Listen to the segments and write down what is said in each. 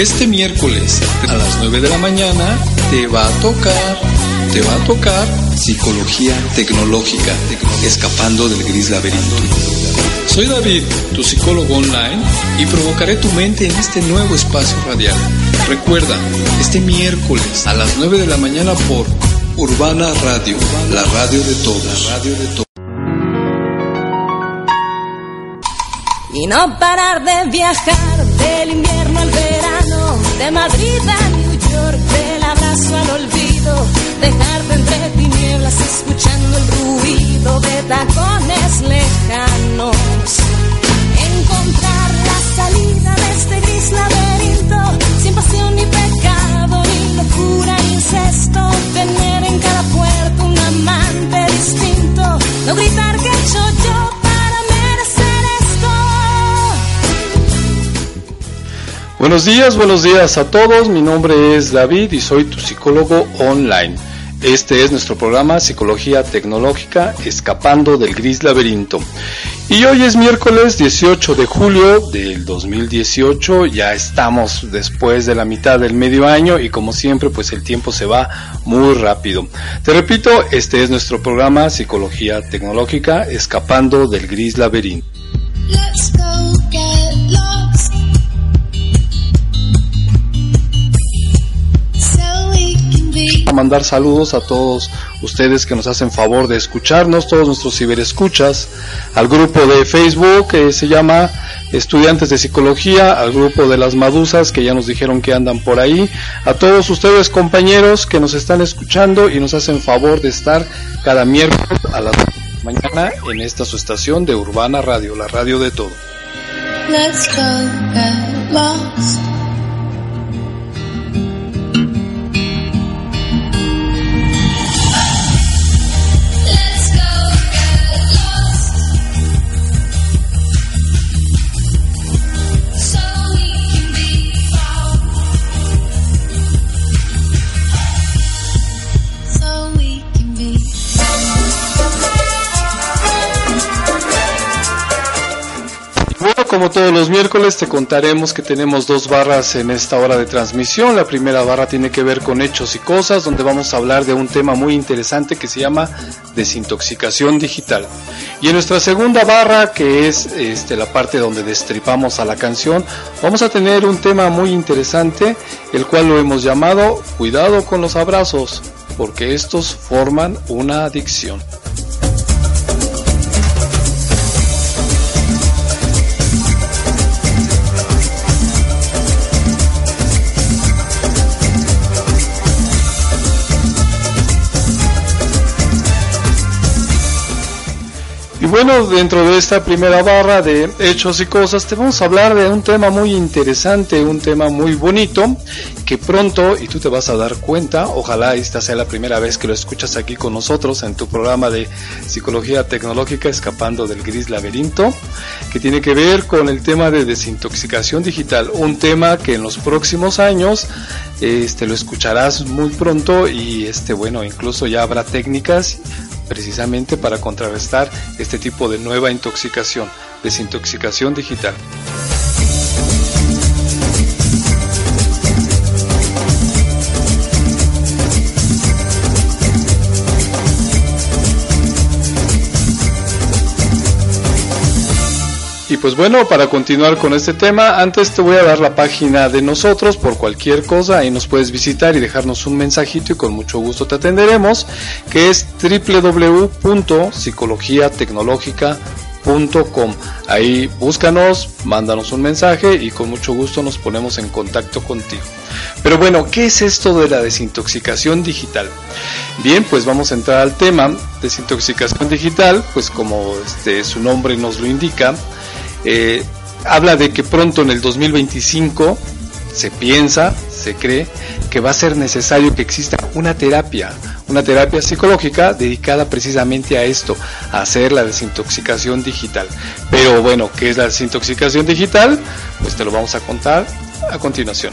Este miércoles a las 9 de la mañana te va a tocar, te va a tocar psicología tecnológica, escapando del gris laberinto. Soy David, tu psicólogo online, y provocaré tu mente en este nuevo espacio radial. Recuerda, este miércoles a las 9 de la mañana por Urbana Radio, la radio de todos. La radio de todos. Y no parar de viajar del invierno al verano, de Madrid a New York, del abrazo al olvido, dejarte entre tinieblas escuchando el ruido de tacones lejanos. Encontrar la salida de este gris laberinto, sin pasión ni pecado, ni locura, ni incesto, tener en cada puerto un amante distinto, no gritar que hecho yo Buenos días, buenos días a todos. Mi nombre es David y soy tu psicólogo online. Este es nuestro programa Psicología Tecnológica Escapando del Gris Laberinto. Y hoy es miércoles 18 de julio del 2018. Ya estamos después de la mitad del medio año y como siempre pues el tiempo se va muy rápido. Te repito, este es nuestro programa Psicología Tecnológica Escapando del Gris Laberinto. Let's go a mandar saludos a todos ustedes que nos hacen favor de escucharnos, todos nuestros ciberescuchas, al grupo de Facebook que se llama Estudiantes de Psicología, al grupo de las Madusas que ya nos dijeron que andan por ahí, a todos ustedes compañeros que nos están escuchando y nos hacen favor de estar cada miércoles a las mañana en esta su estación de Urbana Radio, la radio de todo. Let's go get lost. Todos los miércoles te contaremos que tenemos dos barras en esta hora de transmisión. La primera barra tiene que ver con hechos y cosas, donde vamos a hablar de un tema muy interesante que se llama desintoxicación digital. Y en nuestra segunda barra, que es este, la parte donde destripamos a la canción, vamos a tener un tema muy interesante, el cual lo hemos llamado Cuidado con los abrazos, porque estos forman una adicción. Bueno, dentro de esta primera barra de hechos y cosas, te vamos a hablar de un tema muy interesante, un tema muy bonito, que pronto, y tú te vas a dar cuenta, ojalá esta sea la primera vez que lo escuchas aquí con nosotros en tu programa de Psicología Tecnológica Escapando del Gris Laberinto, que tiene que ver con el tema de desintoxicación digital, un tema que en los próximos años este, lo escucharás muy pronto y este, bueno, incluso ya habrá técnicas precisamente para contrarrestar este tipo de nueva intoxicación, desintoxicación digital. Pues bueno, para continuar con este tema, antes te voy a dar la página de nosotros por cualquier cosa, ahí nos puedes visitar y dejarnos un mensajito y con mucho gusto te atenderemos, que es www.psicologiatecnologica.com. Ahí búscanos, mándanos un mensaje y con mucho gusto nos ponemos en contacto contigo. Pero bueno, ¿qué es esto de la desintoxicación digital? Bien, pues vamos a entrar al tema. Desintoxicación digital, pues como este, su nombre nos lo indica, eh, habla de que pronto en el 2025 se piensa, se cree que va a ser necesario que exista una terapia, una terapia psicológica dedicada precisamente a esto, a hacer la desintoxicación digital. Pero bueno, ¿qué es la desintoxicación digital? Pues te lo vamos a contar a continuación.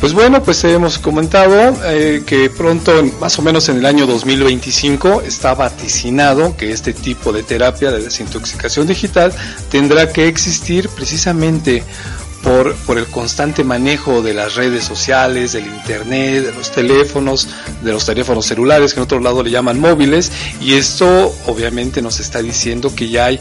Pues bueno, pues hemos comentado eh, que pronto, más o menos en el año 2025, está vaticinado que este tipo de terapia de desintoxicación digital tendrá que existir precisamente por, por el constante manejo de las redes sociales, del internet, de los teléfonos, de los teléfonos celulares, que en otro lado le llaman móviles, y esto obviamente nos está diciendo que ya hay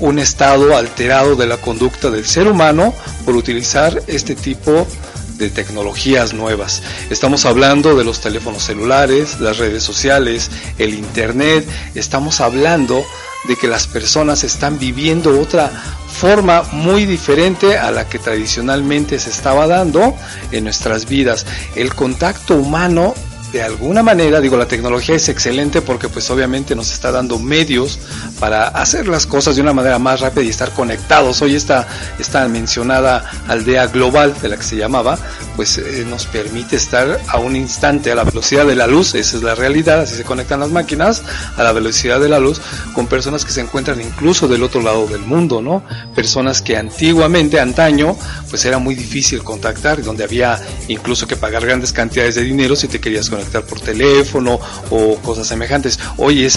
un estado alterado de la conducta del ser humano por utilizar este tipo de tecnologías nuevas. Estamos hablando de los teléfonos celulares, las redes sociales, el internet, estamos hablando de que las personas están viviendo otra forma muy diferente a la que tradicionalmente se estaba dando en nuestras vidas. El contacto humano de alguna manera, digo, la tecnología es excelente porque pues obviamente nos está dando medios para hacer las cosas de una manera más rápida y estar conectados. Hoy esta, esta mencionada aldea global de la que se llamaba, pues eh, nos permite estar a un instante a la velocidad de la luz, esa es la realidad, así se conectan las máquinas a la velocidad de la luz con personas que se encuentran incluso del otro lado del mundo, ¿no? Personas que antiguamente, antaño, pues era muy difícil contactar, donde había incluso que pagar grandes cantidades de dinero si te querías conectar por teléfono o cosas semejantes. Hoy es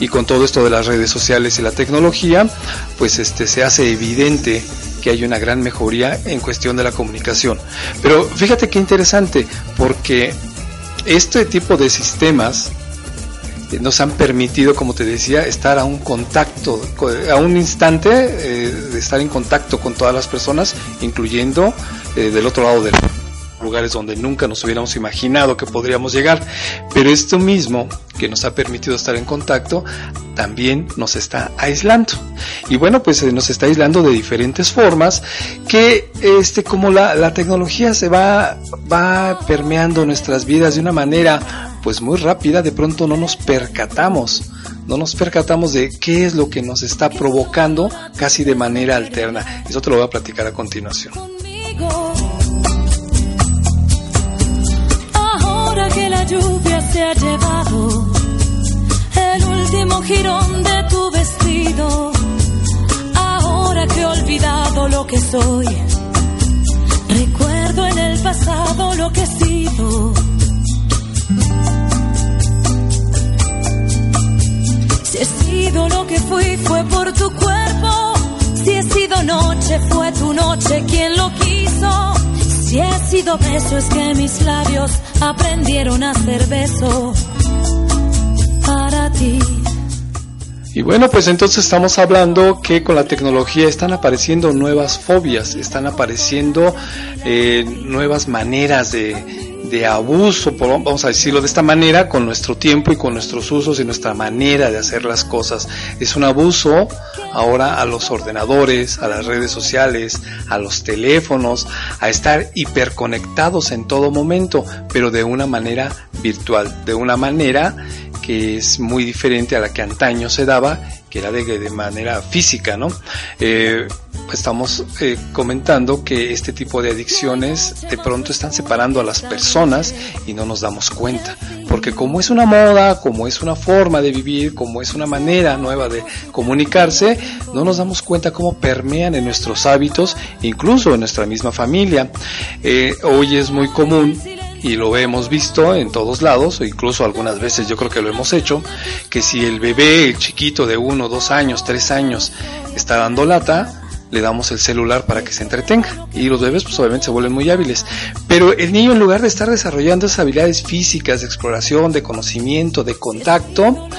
y, con todo esto de las redes sociales y la tecnología, pues este se hace evidente que hay una gran mejoría en cuestión de la comunicación. Pero fíjate qué interesante, porque este tipo de sistemas eh, nos han permitido, como te decía, estar a un contacto, co- a un instante eh, de estar en contacto con todas las personas, incluyendo eh, del otro lado del lugares donde nunca nos hubiéramos imaginado que podríamos llegar. Pero esto mismo que nos ha permitido estar en contacto también nos está aislando. Y bueno, pues eh, nos está aislando de diferentes formas que este como la, la tecnología se va va permeando nuestras vidas de una manera pues muy rápida, de pronto no nos percatamos, no nos percatamos de qué es lo que nos está provocando casi de manera alterna. Eso te lo voy a platicar a continuación. La lluvia se ha llevado el último jirón de tu vestido, ahora que he olvidado lo que soy, recuerdo en el pasado lo que he sido. Si he sido lo que fui fue por tu cuerpo. Si he sido noche fue tu noche quien lo quiso. Si he sido beso es que mis labios aprendieron a hacer beso para ti. Y bueno, pues entonces estamos hablando que con la tecnología están apareciendo nuevas fobias, están apareciendo eh, nuevas maneras de, de abuso, por- vamos a decirlo de esta manera, con nuestro tiempo y con nuestros usos y nuestra manera de hacer las cosas. Es un abuso ahora a los ordenadores, a las redes sociales, a los teléfonos, a estar hiperconectados en todo momento, pero de una manera virtual, de una manera que es muy diferente a la que antaño se daba, que era de, de manera física, ¿no? Eh, estamos eh, comentando que este tipo de adicciones de pronto están separando a las personas y no nos damos cuenta, porque como es una moda, como es una forma de vivir, como es una manera nueva de comunicarse, no nos damos cuenta cómo permean en nuestros hábitos, incluso en nuestra misma familia. Eh, hoy es muy común y lo hemos visto en todos lados, incluso algunas veces yo creo que lo hemos hecho, que si el bebé, el chiquito de uno, dos años, tres años, está dando lata, le damos el celular para que se entretenga. Y los bebés pues obviamente se vuelven muy hábiles. Pero el niño en lugar de estar desarrollando esas habilidades físicas, de exploración, de conocimiento, de contacto,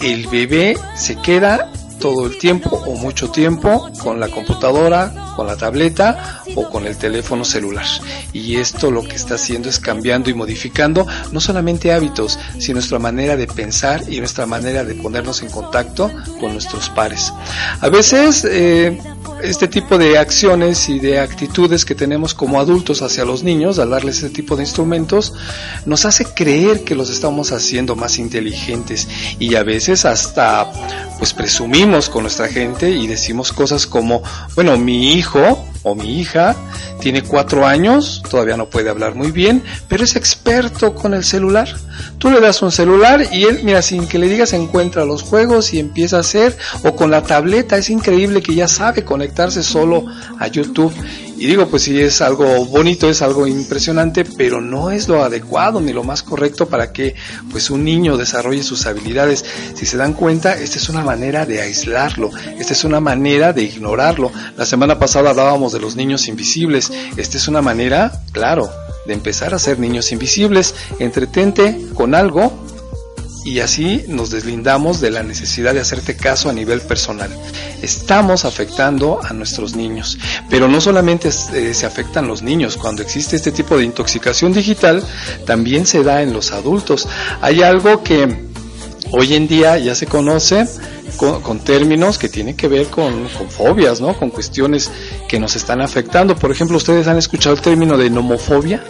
el bebé se queda todo el tiempo o mucho tiempo con la computadora, con la tableta o con el teléfono celular. Y esto lo que está haciendo es cambiando y modificando no solamente hábitos, sino nuestra manera de pensar y nuestra manera de ponernos en contacto con nuestros pares. A veces eh, este tipo de acciones y de actitudes que tenemos como adultos hacia los niños al darles este tipo de instrumentos nos hace creer que los estamos haciendo más inteligentes y a veces hasta pues presumimos con nuestra gente y decimos cosas como bueno mi hijo o mi hija tiene cuatro años, todavía no puede hablar muy bien, pero es experto con el celular. Tú le das un celular y él, mira, sin que le digas, encuentra los juegos y empieza a hacer, o con la tableta, es increíble que ya sabe conectarse solo a YouTube Y digo, pues sí es algo bonito, es algo impresionante, pero no es lo adecuado ni lo más correcto para que pues un niño desarrolle sus habilidades. Si se dan cuenta, esta es una manera de aislarlo, esta es una manera de ignorarlo. La semana pasada hablábamos de los niños invisibles, esta es una manera, claro, de empezar a ser niños invisibles. Entretente con algo y así nos deslindamos de la necesidad de hacerte caso a nivel personal. Estamos afectando a nuestros niños, pero no solamente eh, se afectan los niños, cuando existe este tipo de intoxicación digital, también se da en los adultos. Hay algo que hoy en día ya se conoce con, términos que tienen que ver con, con fobias, ¿no? Con cuestiones que nos están afectando. Por ejemplo, ustedes han escuchado el término de nomofobia.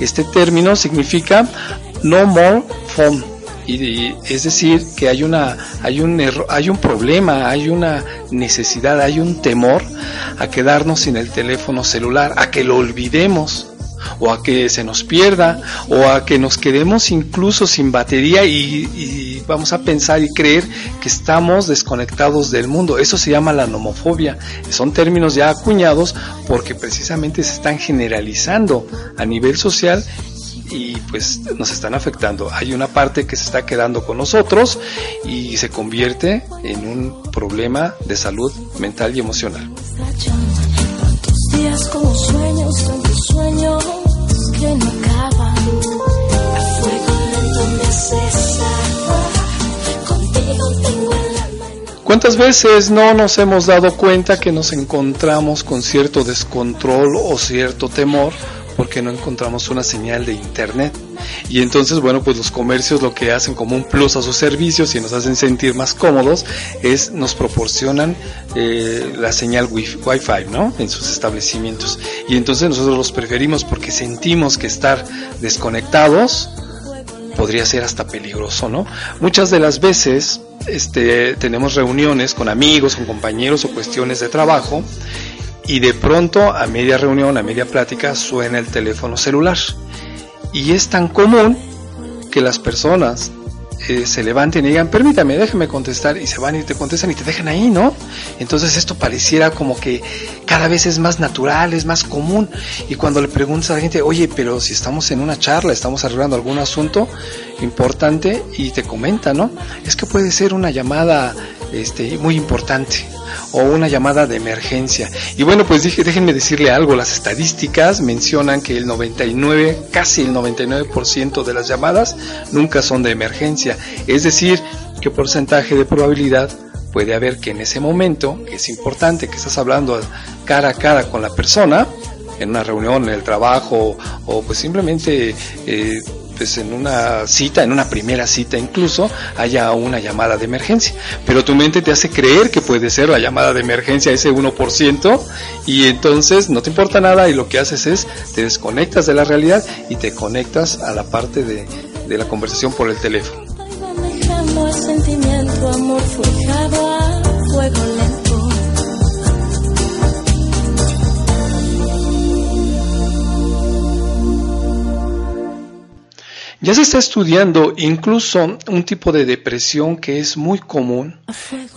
Este término significa no more phone y, es decir que hay una hay un erro- hay un problema hay una necesidad hay un temor a quedarnos sin el teléfono celular a que lo olvidemos o a que se nos pierda o a que nos quedemos incluso sin batería y, y vamos a pensar y creer que estamos desconectados del mundo. Eso se llama la nomofobia. Son términos ya acuñados porque precisamente se están generalizando a nivel social y pues nos están afectando. Hay una parte que se está quedando con nosotros y se convierte en un problema de salud mental y emocional. ¿Cuántas veces no nos hemos dado cuenta que nos encontramos con cierto descontrol o cierto temor porque no encontramos una señal de internet? Y entonces, bueno, pues los comercios lo que hacen como un plus a sus servicios y nos hacen sentir más cómodos es nos proporcionan eh, la señal wi- Wi-Fi, ¿no? En sus establecimientos. Y entonces nosotros los preferimos porque sentimos que estar desconectados podría ser hasta peligroso, ¿no? Muchas de las veces este, tenemos reuniones con amigos, con compañeros o cuestiones de trabajo y de pronto a media reunión, a media plática suena el teléfono celular. Y es tan común que las personas eh, se levanten y digan, permítame, déjeme contestar, y se van y te contestan y te dejan ahí, ¿no? Entonces esto pareciera como que cada vez es más natural, es más común. Y cuando le preguntas a la gente, oye, pero si estamos en una charla, estamos arreglando algún asunto importante, y te comenta, ¿no? Es que puede ser una llamada este, muy importante o una llamada de emergencia. Y bueno, pues dije, déjenme decirle algo, las estadísticas mencionan que el 99, casi el 99% de las llamadas nunca son de emergencia. Es decir, qué porcentaje de probabilidad puede haber que en ese momento, que es importante, que estás hablando cara a cara con la persona, en una reunión, en el trabajo, o pues simplemente eh, en una cita, en una primera cita incluso, haya una llamada de emergencia. Pero tu mente te hace creer que puede ser la llamada de emergencia ese 1% y entonces no te importa nada y lo que haces es te desconectas de la realidad y te conectas a la parte de, de la conversación por el teléfono. Ya se está estudiando incluso un tipo de depresión que es muy común,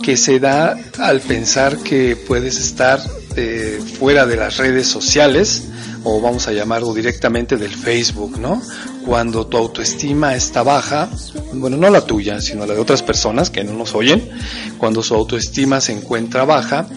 que se da al pensar que puedes estar eh, fuera de las redes sociales o vamos a llamarlo directamente del Facebook, ¿no? Cuando tu autoestima está baja, bueno, no la tuya, sino la de otras personas que no nos oyen, cuando su autoestima se encuentra baja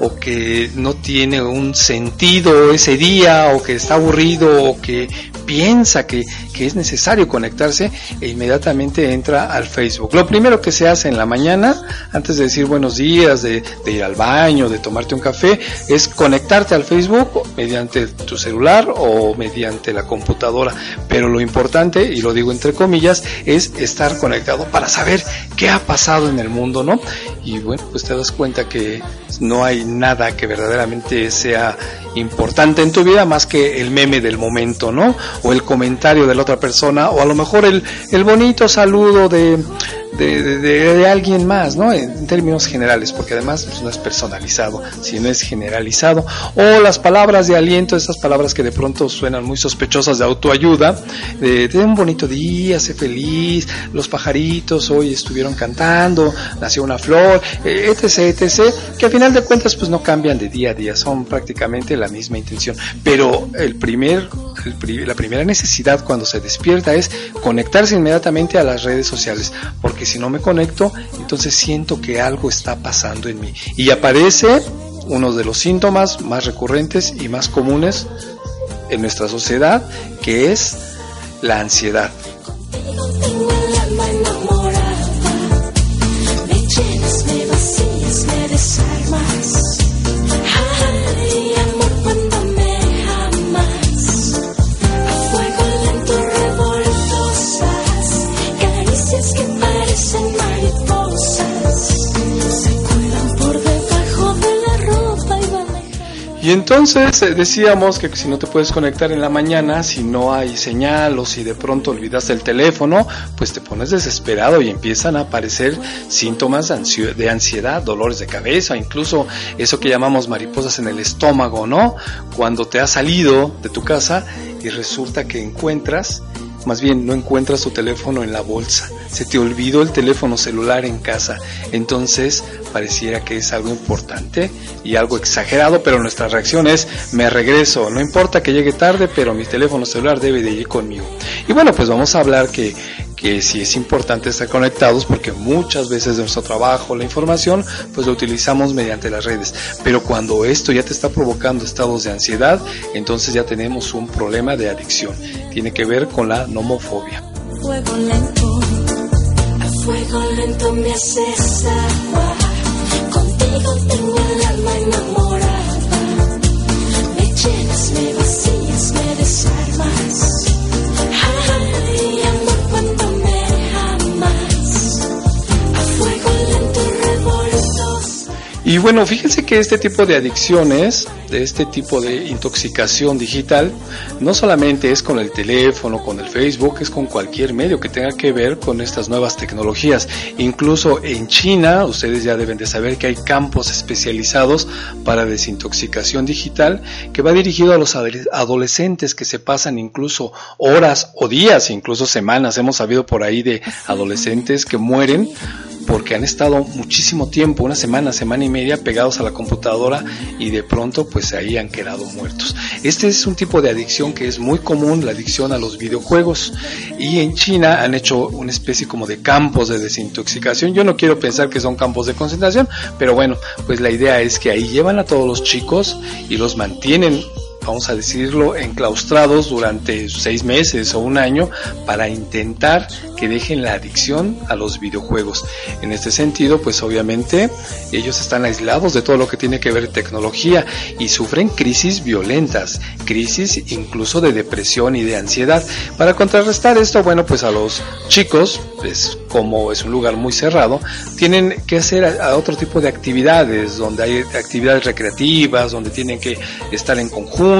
o que no tiene un sentido ese día o que está aburrido o que piensa que, que es necesario conectarse e inmediatamente entra al Facebook. Lo primero que se hace en la mañana, antes de decir buenos días, de, de ir al baño, de tomarte un café, es conectarte al Facebook mediante tu celular o mediante la computadora. Pero lo importante, y lo digo entre comillas, es estar conectado para saber qué ha pasado en el mundo, ¿no? Y bueno, pues te das cuenta que no hay nada que verdaderamente sea importante en tu vida más que el meme del momento, ¿no? O el comentario de la otra persona, o a lo mejor el, el bonito saludo de, de, de- alguien más, ¿no? En, términos generales, porque además pues, no es personalizado, sino es generalizado. O las palabras de aliento, esas palabras que de pronto suenan muy sospechosas de autoayuda, de, de un bonito día, sé feliz, los pajaritos hoy estuvieron cantando, nació una flor, eh, etc, etc, que al final de cuentas pues no cambian de día a día, son prácticamente la misma intención. Pero el primer, el la primera necesidad cuando se despierta es conectarse inmediatamente a las redes sociales, porque si no me conecto, entonces siento que algo está pasando en mí. Y aparece uno de los síntomas más recurrentes y más comunes en nuestra sociedad, que es la ansiedad. Y entonces eh, decíamos que si no te puedes conectar en la mañana, si no hay señal o si de pronto olvidaste el teléfono, pues te pones desesperado y empiezan a aparecer síntomas de ansiedad, dolores de cabeza, incluso eso que llamamos mariposas en el estómago, ¿no? Cuando te has salido de tu casa y resulta que encuentras más bien no encuentras tu teléfono en la bolsa, se te olvidó el teléfono celular en casa, entonces pareciera que es algo importante y algo exagerado, pero nuestra reacción es me regreso, no importa que llegue tarde, pero mi teléfono celular debe de ir conmigo. Y bueno, pues vamos a hablar que que sí es importante estar conectados porque muchas veces de nuestro trabajo, la información, pues lo utilizamos mediante las redes. Pero cuando esto ya te está provocando estados de ansiedad, entonces ya tenemos un problema de adicción. Tiene que ver con la nomofobia. fuego lento, a fuego lento me haces agua. Contigo tengo el alma enamorada. Y bueno, fíjense que este tipo de adicciones, de este tipo de intoxicación digital, no solamente es con el teléfono, con el Facebook, es con cualquier medio que tenga que ver con estas nuevas tecnologías. Incluso en China, ustedes ya deben de saber que hay campos especializados para desintoxicación digital que va dirigido a los adolescentes que se pasan incluso horas o días, incluso semanas. Hemos sabido por ahí de adolescentes que mueren porque han estado muchísimo tiempo, una semana, semana y media pegados a la computadora y de pronto pues ahí han quedado muertos. Este es un tipo de adicción que es muy común, la adicción a los videojuegos y en China han hecho una especie como de campos de desintoxicación. Yo no quiero pensar que son campos de concentración, pero bueno, pues la idea es que ahí llevan a todos los chicos y los mantienen vamos a decirlo, enclaustrados durante seis meses o un año para intentar que dejen la adicción a los videojuegos. En este sentido, pues obviamente ellos están aislados de todo lo que tiene que ver tecnología y sufren crisis violentas, crisis incluso de depresión y de ansiedad. Para contrarrestar esto, bueno, pues a los chicos, pues como es un lugar muy cerrado, tienen que hacer otro tipo de actividades, donde hay actividades recreativas, donde tienen que estar en conjunto,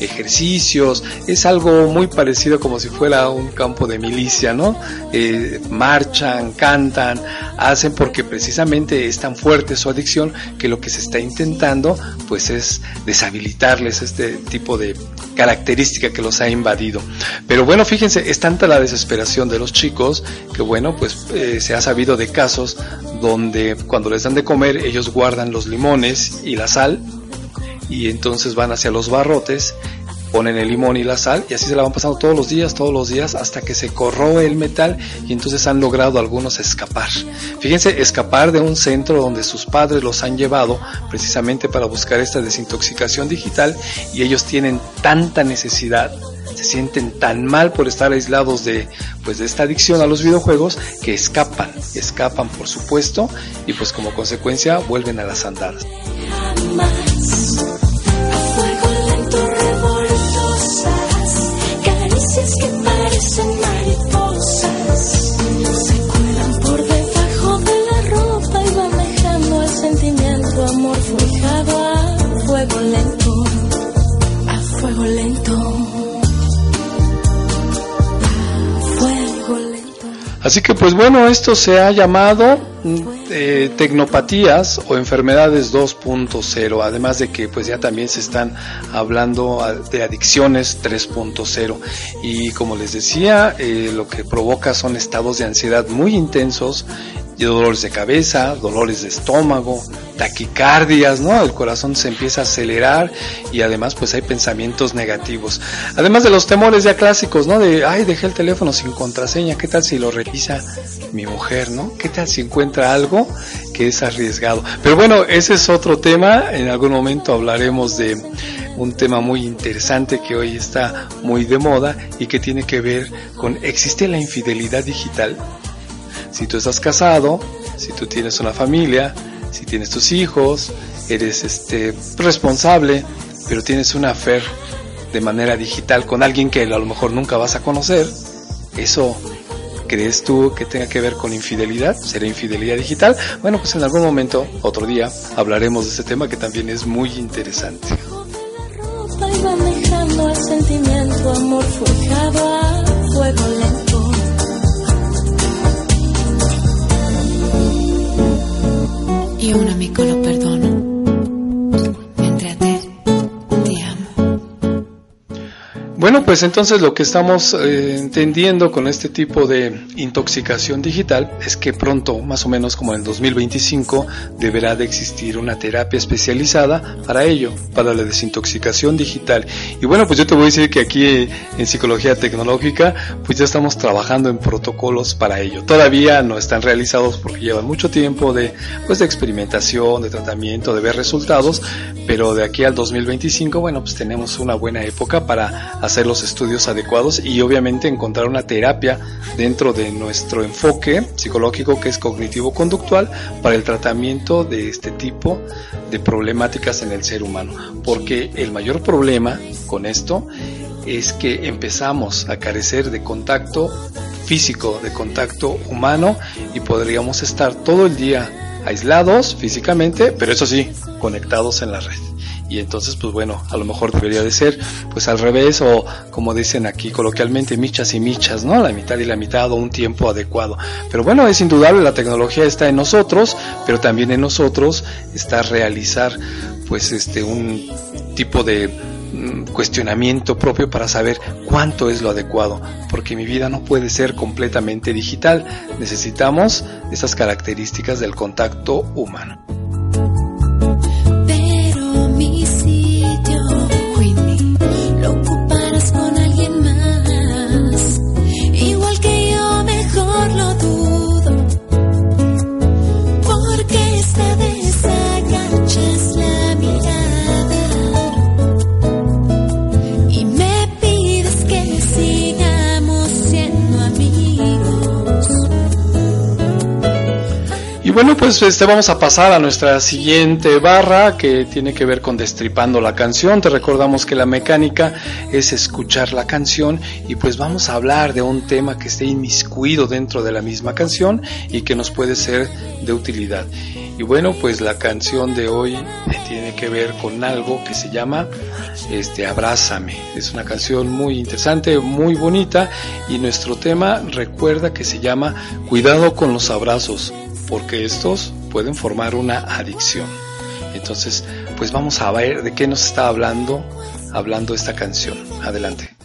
ejercicios, es algo muy parecido como si fuera un campo de milicia, ¿no? Eh, marchan, cantan, hacen porque precisamente es tan fuerte su adicción que lo que se está intentando pues es deshabilitarles este tipo de característica que los ha invadido. Pero bueno, fíjense, es tanta la desesperación de los chicos que bueno, pues eh, se ha sabido de casos donde cuando les dan de comer ellos guardan los limones y la sal y entonces van hacia los barrotes, ponen el limón y la sal y así se la van pasando todos los días, todos los días hasta que se corroe el metal y entonces han logrado algunos escapar. Fíjense, escapar de un centro donde sus padres los han llevado precisamente para buscar esta desintoxicación digital y ellos tienen tanta necesidad se sienten tan mal por estar aislados de pues de esta adicción a los videojuegos que escapan, escapan por supuesto y pues como consecuencia vuelven a las andadas. Así que pues bueno, esto se ha llamado mm, eh, tecnopatías o enfermedades 2.0, además de que pues ya también se están hablando de adicciones 3.0 y como les decía, eh, lo que provoca son estados de ansiedad muy intensos y dolores de cabeza, dolores de estómago, taquicardias, ¿no? El corazón se empieza a acelerar y además pues hay pensamientos negativos. Además de los temores ya clásicos, ¿no? De, ay, dejé el teléfono sin contraseña, ¿qué tal si lo revisa mi mujer, ¿no? ¿Qué tal si encuentra algo que es arriesgado? Pero bueno, ese es otro tema, en algún momento hablaremos de un tema muy interesante que hoy está muy de moda y que tiene que ver con, ¿existe la infidelidad digital? Si tú estás casado, si tú tienes una familia, si tienes tus hijos, eres este responsable, pero tienes una affair de manera digital con alguien que a lo mejor nunca vas a conocer, eso ¿Crees tú que tenga que ver con infidelidad? ¿Será infidelidad digital? Bueno, pues en algún momento, otro día, hablaremos de ese tema que también es muy interesante. ropa el sentimiento, amor forjado a fuego lento. Y un amigo lo perdono. Bueno, pues entonces lo que estamos eh, entendiendo con este tipo de intoxicación digital es que pronto, más o menos como en el 2025, deberá de existir una terapia especializada para ello, para la desintoxicación digital. Y bueno, pues yo te voy a decir que aquí en psicología tecnológica, pues ya estamos trabajando en protocolos para ello. Todavía no están realizados porque llevan mucho tiempo de, pues de experimentación, de tratamiento, de ver resultados, pero de aquí al 2025, bueno, pues tenemos una buena época para hacer los estudios adecuados y obviamente encontrar una terapia dentro de nuestro enfoque psicológico que es cognitivo-conductual para el tratamiento de este tipo de problemáticas en el ser humano. Porque el mayor problema con esto es que empezamos a carecer de contacto físico, de contacto humano y podríamos estar todo el día aislados físicamente, pero eso sí, conectados en la red. Y entonces, pues bueno, a lo mejor debería de ser pues al revés o como dicen aquí coloquialmente, michas y michas, ¿no? La mitad y la mitad o un tiempo adecuado. Pero bueno, es indudable, la tecnología está en nosotros, pero también en nosotros está realizar pues este un tipo de mm, cuestionamiento propio para saber cuánto es lo adecuado, porque mi vida no puede ser completamente digital, necesitamos esas características del contacto humano. Y bueno, pues este vamos a pasar a nuestra siguiente barra que tiene que ver con destripando la canción. Te recordamos que la mecánica es escuchar la canción y pues vamos a hablar de un tema que esté inmiscuido dentro de la misma canción y que nos puede ser de utilidad. Y bueno, pues la canción de hoy tiene que ver con algo que se llama este Abrázame. Es una canción muy interesante, muy bonita y nuestro tema recuerda que se llama Cuidado con los abrazos porque estos pueden formar una adicción. Entonces, pues vamos a ver de qué nos está hablando hablando esta canción. Adelante.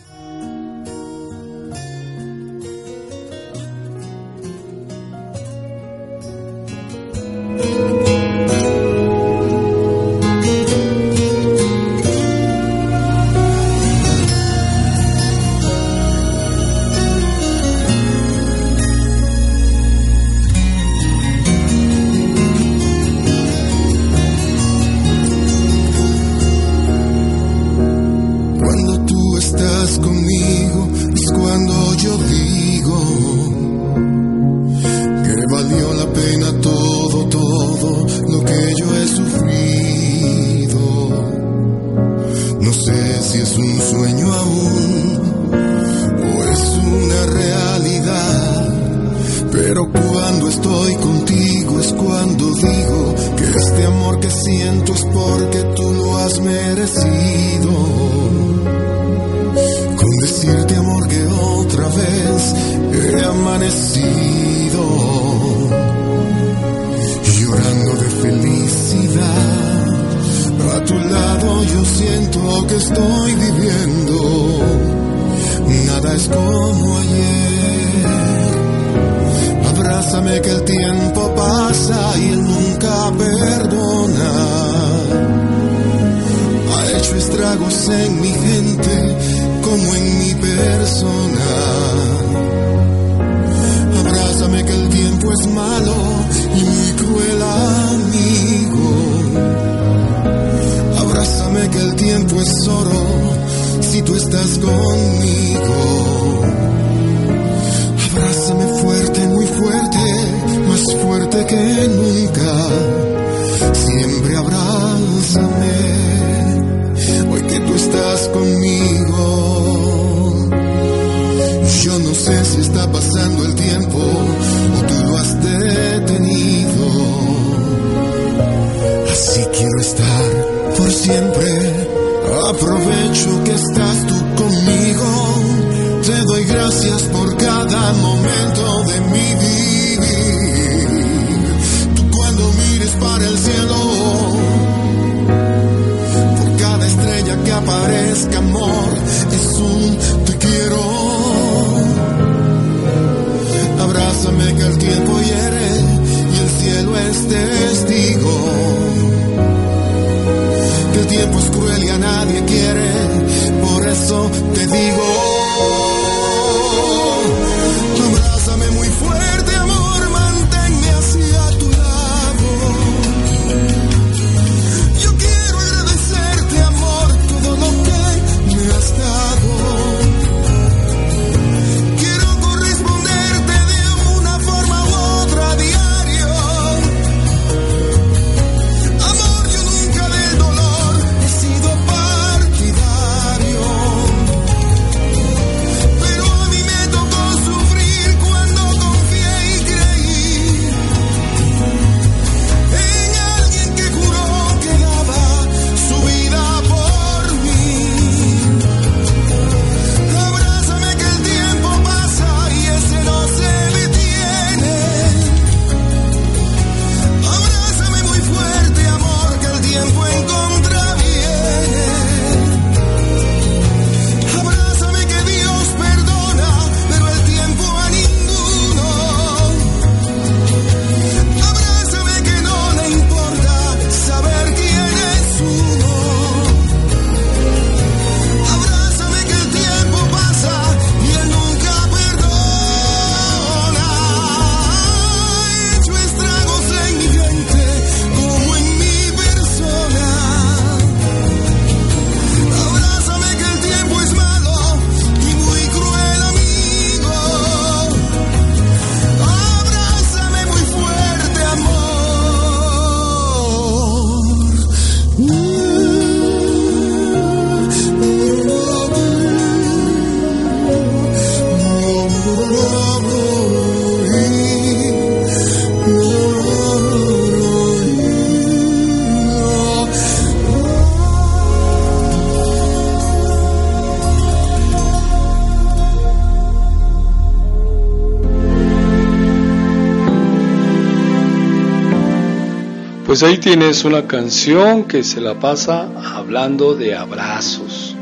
Pues ahí tienes una canción que se la pasa hablando de abrazos.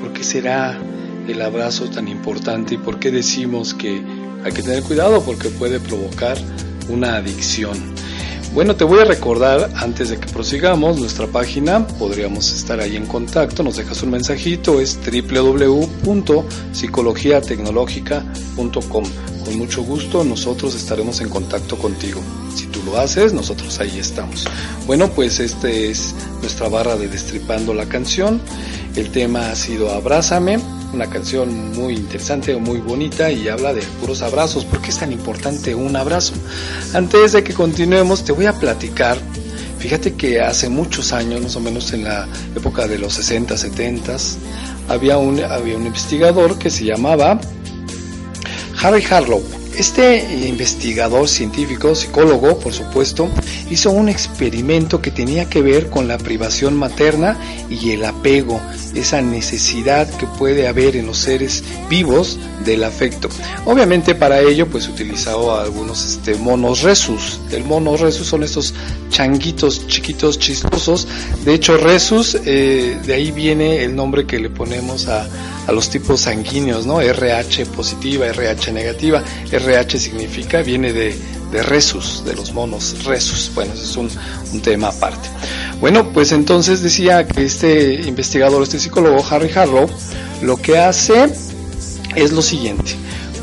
¿Por qué será el abrazo tan importante y por qué decimos que hay que tener cuidado? Porque puede provocar una adicción. Bueno, te voy a recordar antes de que prosigamos nuestra página, podríamos estar ahí en contacto, nos dejas un mensajito, es www.psicologiatecnológica.com. Con mucho gusto nosotros estaremos en contacto contigo. Lo haces, nosotros ahí estamos. Bueno, pues este es nuestra barra de Destripando la canción. El tema ha sido Abrázame, una canción muy interesante, muy bonita y habla de puros abrazos. ¿Por qué es tan importante un abrazo? Antes de que continuemos, te voy a platicar. Fíjate que hace muchos años, más o menos en la época de los 60, 70, había un, había un investigador que se llamaba Harry Harlow. Este investigador científico, psicólogo, por supuesto, hizo un experimento que tenía que ver con la privación materna y el apego, esa necesidad que puede haber en los seres vivos del afecto. Obviamente para ello pues utilizaba algunos este, monos resus. El mono resus son estos changuitos chiquitos chistosos. De hecho resus, eh, de ahí viene el nombre que le ponemos a, a los tipos sanguíneos, ¿no? RH positiva, RH negativa. RH significa, viene de, de resus, de los monos resus. Bueno, ese es un, un tema aparte. Bueno, pues entonces decía que este investigador, este psicólogo Harry Harlow, lo que hace es lo siguiente.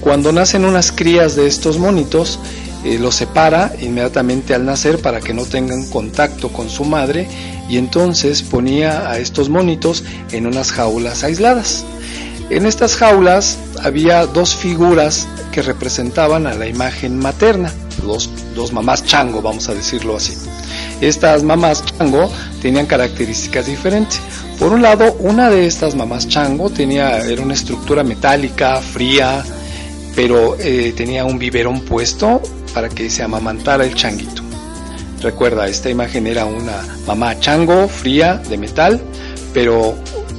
Cuando nacen unas crías de estos monitos, eh, los separa inmediatamente al nacer para que no tengan contacto con su madre y entonces ponía a estos monitos en unas jaulas aisladas. En estas jaulas había dos figuras que representaban a la imagen materna, dos, dos mamás chango, vamos a decirlo así. Estas mamás chango tenían características diferentes. Por un lado, una de estas mamás chango tenía era una estructura metálica, fría, pero eh, tenía un biberón puesto para que se amamantara el changuito. Recuerda, esta imagen era una mamá chango fría de metal, pero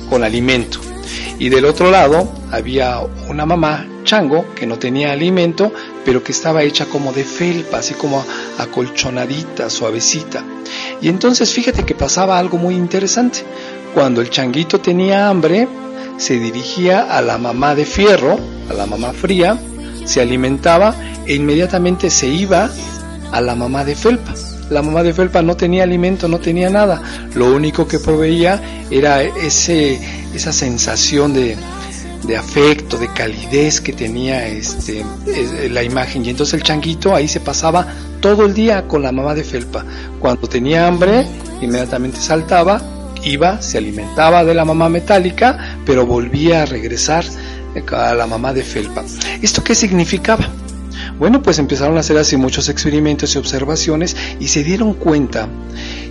con alimento. Y del otro lado había una mamá chango que no tenía alimento, pero que estaba hecha como de felpa, así como acolchonadita, suavecita. Y entonces fíjate que pasaba algo muy interesante. Cuando el changuito tenía hambre, se dirigía a la mamá de fierro, a la mamá fría, se alimentaba e inmediatamente se iba a la mamá de felpa. La mamá de felpa no tenía alimento, no tenía nada. Lo único que proveía era ese, esa sensación de, afecto, de calidez que tenía este, la imagen. Y entonces el changuito ahí se pasaba todo el día con la mamá de felpa. Cuando tenía hambre, inmediatamente saltaba, iba, se alimentaba de la mamá metálica, pero volvía a regresar a la mamá de felpa. ¿Esto qué significaba? Bueno, pues empezaron a hacer así muchos experimentos y observaciones y se dieron cuenta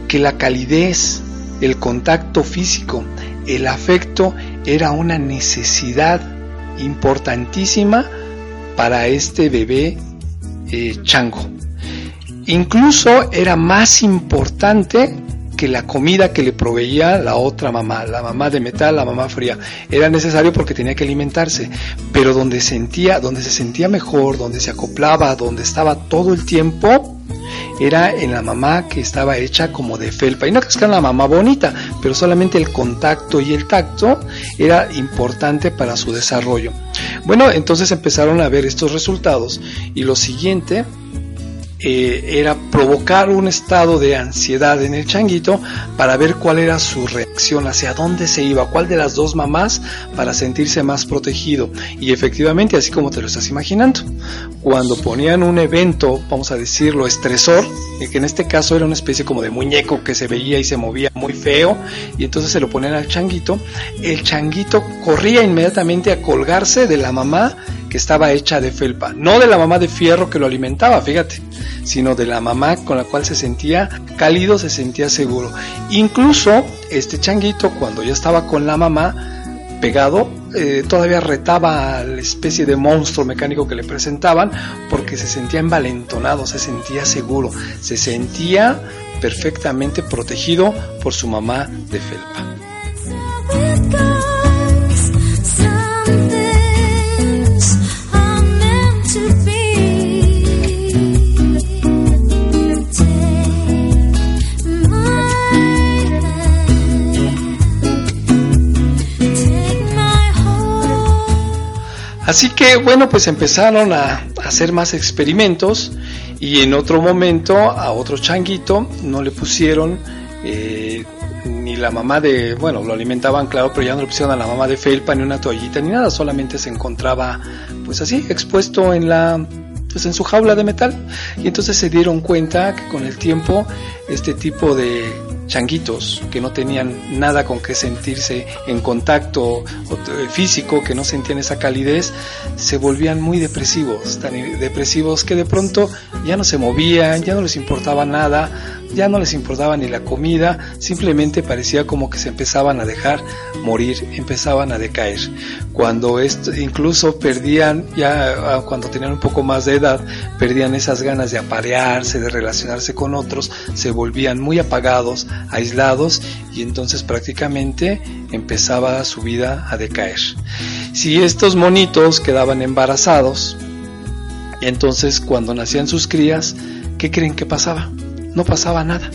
que la calidez, el contacto físico, el afecto era una necesidad importantísima para este bebé eh, chango. Incluso era más importante que la comida que le proveía la otra mamá, la mamá de metal, la mamá fría. Era necesario porque tenía que alimentarse, pero donde sentía, donde se sentía mejor, donde se acoplaba, donde estaba todo el tiempo, era en la mamá que estaba hecha como de felpa. Y no que era la mamá bonita, pero solamente el contacto y el tacto era importante para su desarrollo. Bueno, entonces empezaron a ver estos resultados y lo siguiente eh, era provocar un estado de ansiedad en el changuito para ver cuál era su reacción, hacia dónde se iba, cuál de las dos mamás para sentirse más protegido. Y efectivamente, así como te lo estás imaginando, cuando ponían un evento, vamos a decirlo, estresor, eh, que en este caso era una especie como de muñeco que se veía y se movía muy feo, y entonces se lo ponían al changuito, el changuito corría inmediatamente a colgarse de la mamá que estaba hecha de felpa, no de la mamá de fierro que lo alimentaba, fíjate, sino de la mamá con la cual se sentía cálido, se sentía seguro. Incluso este changuito cuando ya estaba con la mamá pegado, eh, todavía retaba a la especie de monstruo mecánico que le presentaban porque se sentía envalentonado, se sentía seguro, se sentía perfectamente protegido por su mamá de felpa. Así que bueno, pues empezaron a hacer más experimentos y en otro momento a otro changuito no le pusieron eh, ni la mamá de, bueno, lo alimentaban claro, pero ya no le pusieron a la mamá de felpa ni una toallita ni nada, solamente se encontraba pues así expuesto en la pues en su jaula de metal. Y entonces se dieron cuenta que con el tiempo este tipo de changuitos que no tenían nada con que sentirse en contacto físico, que no sentían esa calidez, se volvían muy depresivos, tan depresivos que de pronto ya no se movían, ya no les importaba nada, ya no les importaba ni la comida, simplemente parecía como que se empezaban a dejar morir, empezaban a decaer. Cuando esto, incluso perdían, ya ah, cuando tenían un poco más de edad, perdían esas ganas de aparearse, de relacionarse con otros, se volvían muy apagados, aislados y entonces prácticamente empezaba su vida a decaer. Si estos monitos quedaban embarazados, entonces cuando nacían sus crías, ¿qué creen que pasaba? No pasaba nada.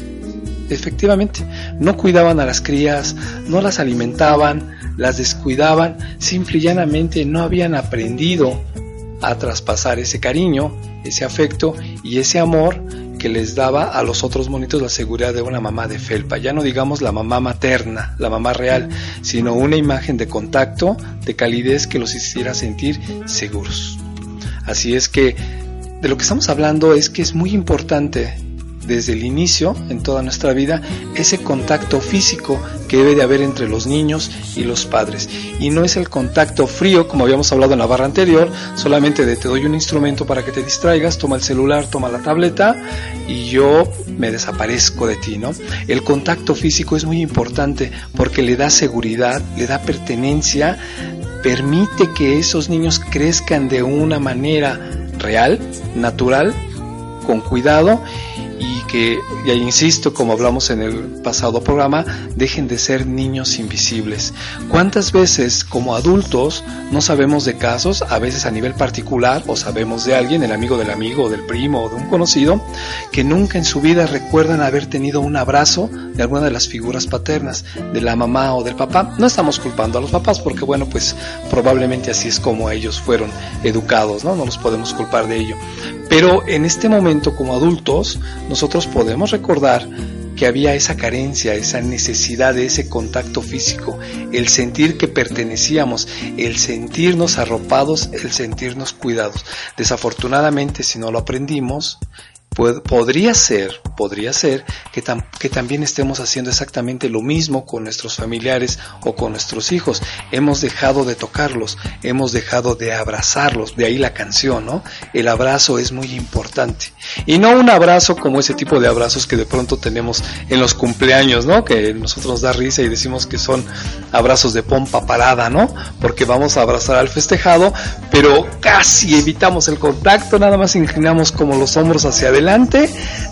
Efectivamente, no cuidaban a las crías, no las alimentaban, las descuidaban, simple y llanamente no habían aprendido a traspasar ese cariño, ese afecto y ese amor que les daba a los otros monitos la seguridad de una mamá de felpa. Ya no digamos la mamá materna, la mamá real, sino una imagen de contacto, de calidez que los hiciera sentir seguros. Así es que de lo que estamos hablando es que es muy importante desde el inicio en toda nuestra vida ese contacto físico que debe de haber entre los niños y los padres. Y no es el contacto frío, como habíamos hablado en la barra anterior, solamente de te doy un instrumento para que te distraigas, toma el celular, toma la tableta y yo me desaparezco de ti, ¿no? El contacto físico es muy importante porque le da seguridad, le da pertenencia, permite que esos niños crezcan de una manera real, natural, con cuidado y que, ya insisto, como hablamos en el pasado programa, dejen de ser niños invisibles. ¿Cuántas veces como adultos no sabemos de casos, a veces a nivel particular, o sabemos de alguien, el amigo del amigo, del primo o de un conocido, que nunca en su vida recuerdan haber tenido un abrazo de alguna de las figuras paternas, de la mamá o del papá? No estamos culpando a los papás porque, bueno, pues probablemente así es como ellos fueron educados, ¿no? No los podemos culpar de ello. Pero en este momento como adultos, nosotros podemos recordar que había esa carencia, esa necesidad de ese contacto físico, el sentir que pertenecíamos, el sentirnos arropados, el sentirnos cuidados. Desafortunadamente, si no lo aprendimos, podría ser, podría ser que, que también estemos haciendo exactamente lo mismo con nuestros familiares o con nuestros hijos. Hemos dejado de tocarlos, hemos dejado de abrazarlos, de ahí la canción, ¿no? El abrazo es muy importante. Y no un abrazo como ese tipo de abrazos que de pronto tenemos en los cumpleaños, ¿no? Que nosotros nos da risa y decimos que son abrazos de pompa parada, ¿no? Porque vamos a abrazar al festejado, pero casi evitamos el contacto, nada más inclinamos como los hombros hacia adelante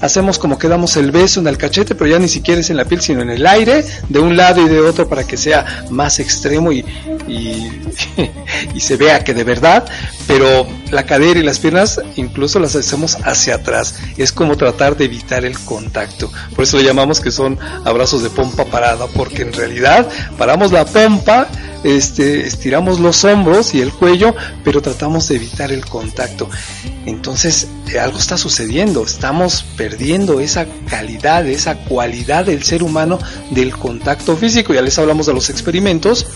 hacemos como que damos el beso en el cachete, pero ya ni siquiera es en la piel, sino en el aire, de un lado y de otro para que sea más extremo y, se vea que de verdad, pero la cadera y las piernas incluso las hacemos hacia atrás. Es como tratar de evitar el contacto. Por eso le llamamos que son abrazos de pompa parada, porque en realidad paramos la pompa, este, estiramos los hombros y el cuello, pero tratamos de evitar el contacto. Entonces, eh, algo está sucediendo, estamos perdiendo esa calidad, esa cualidad del ser humano del contacto físico. Ya les hablamos de los experimentos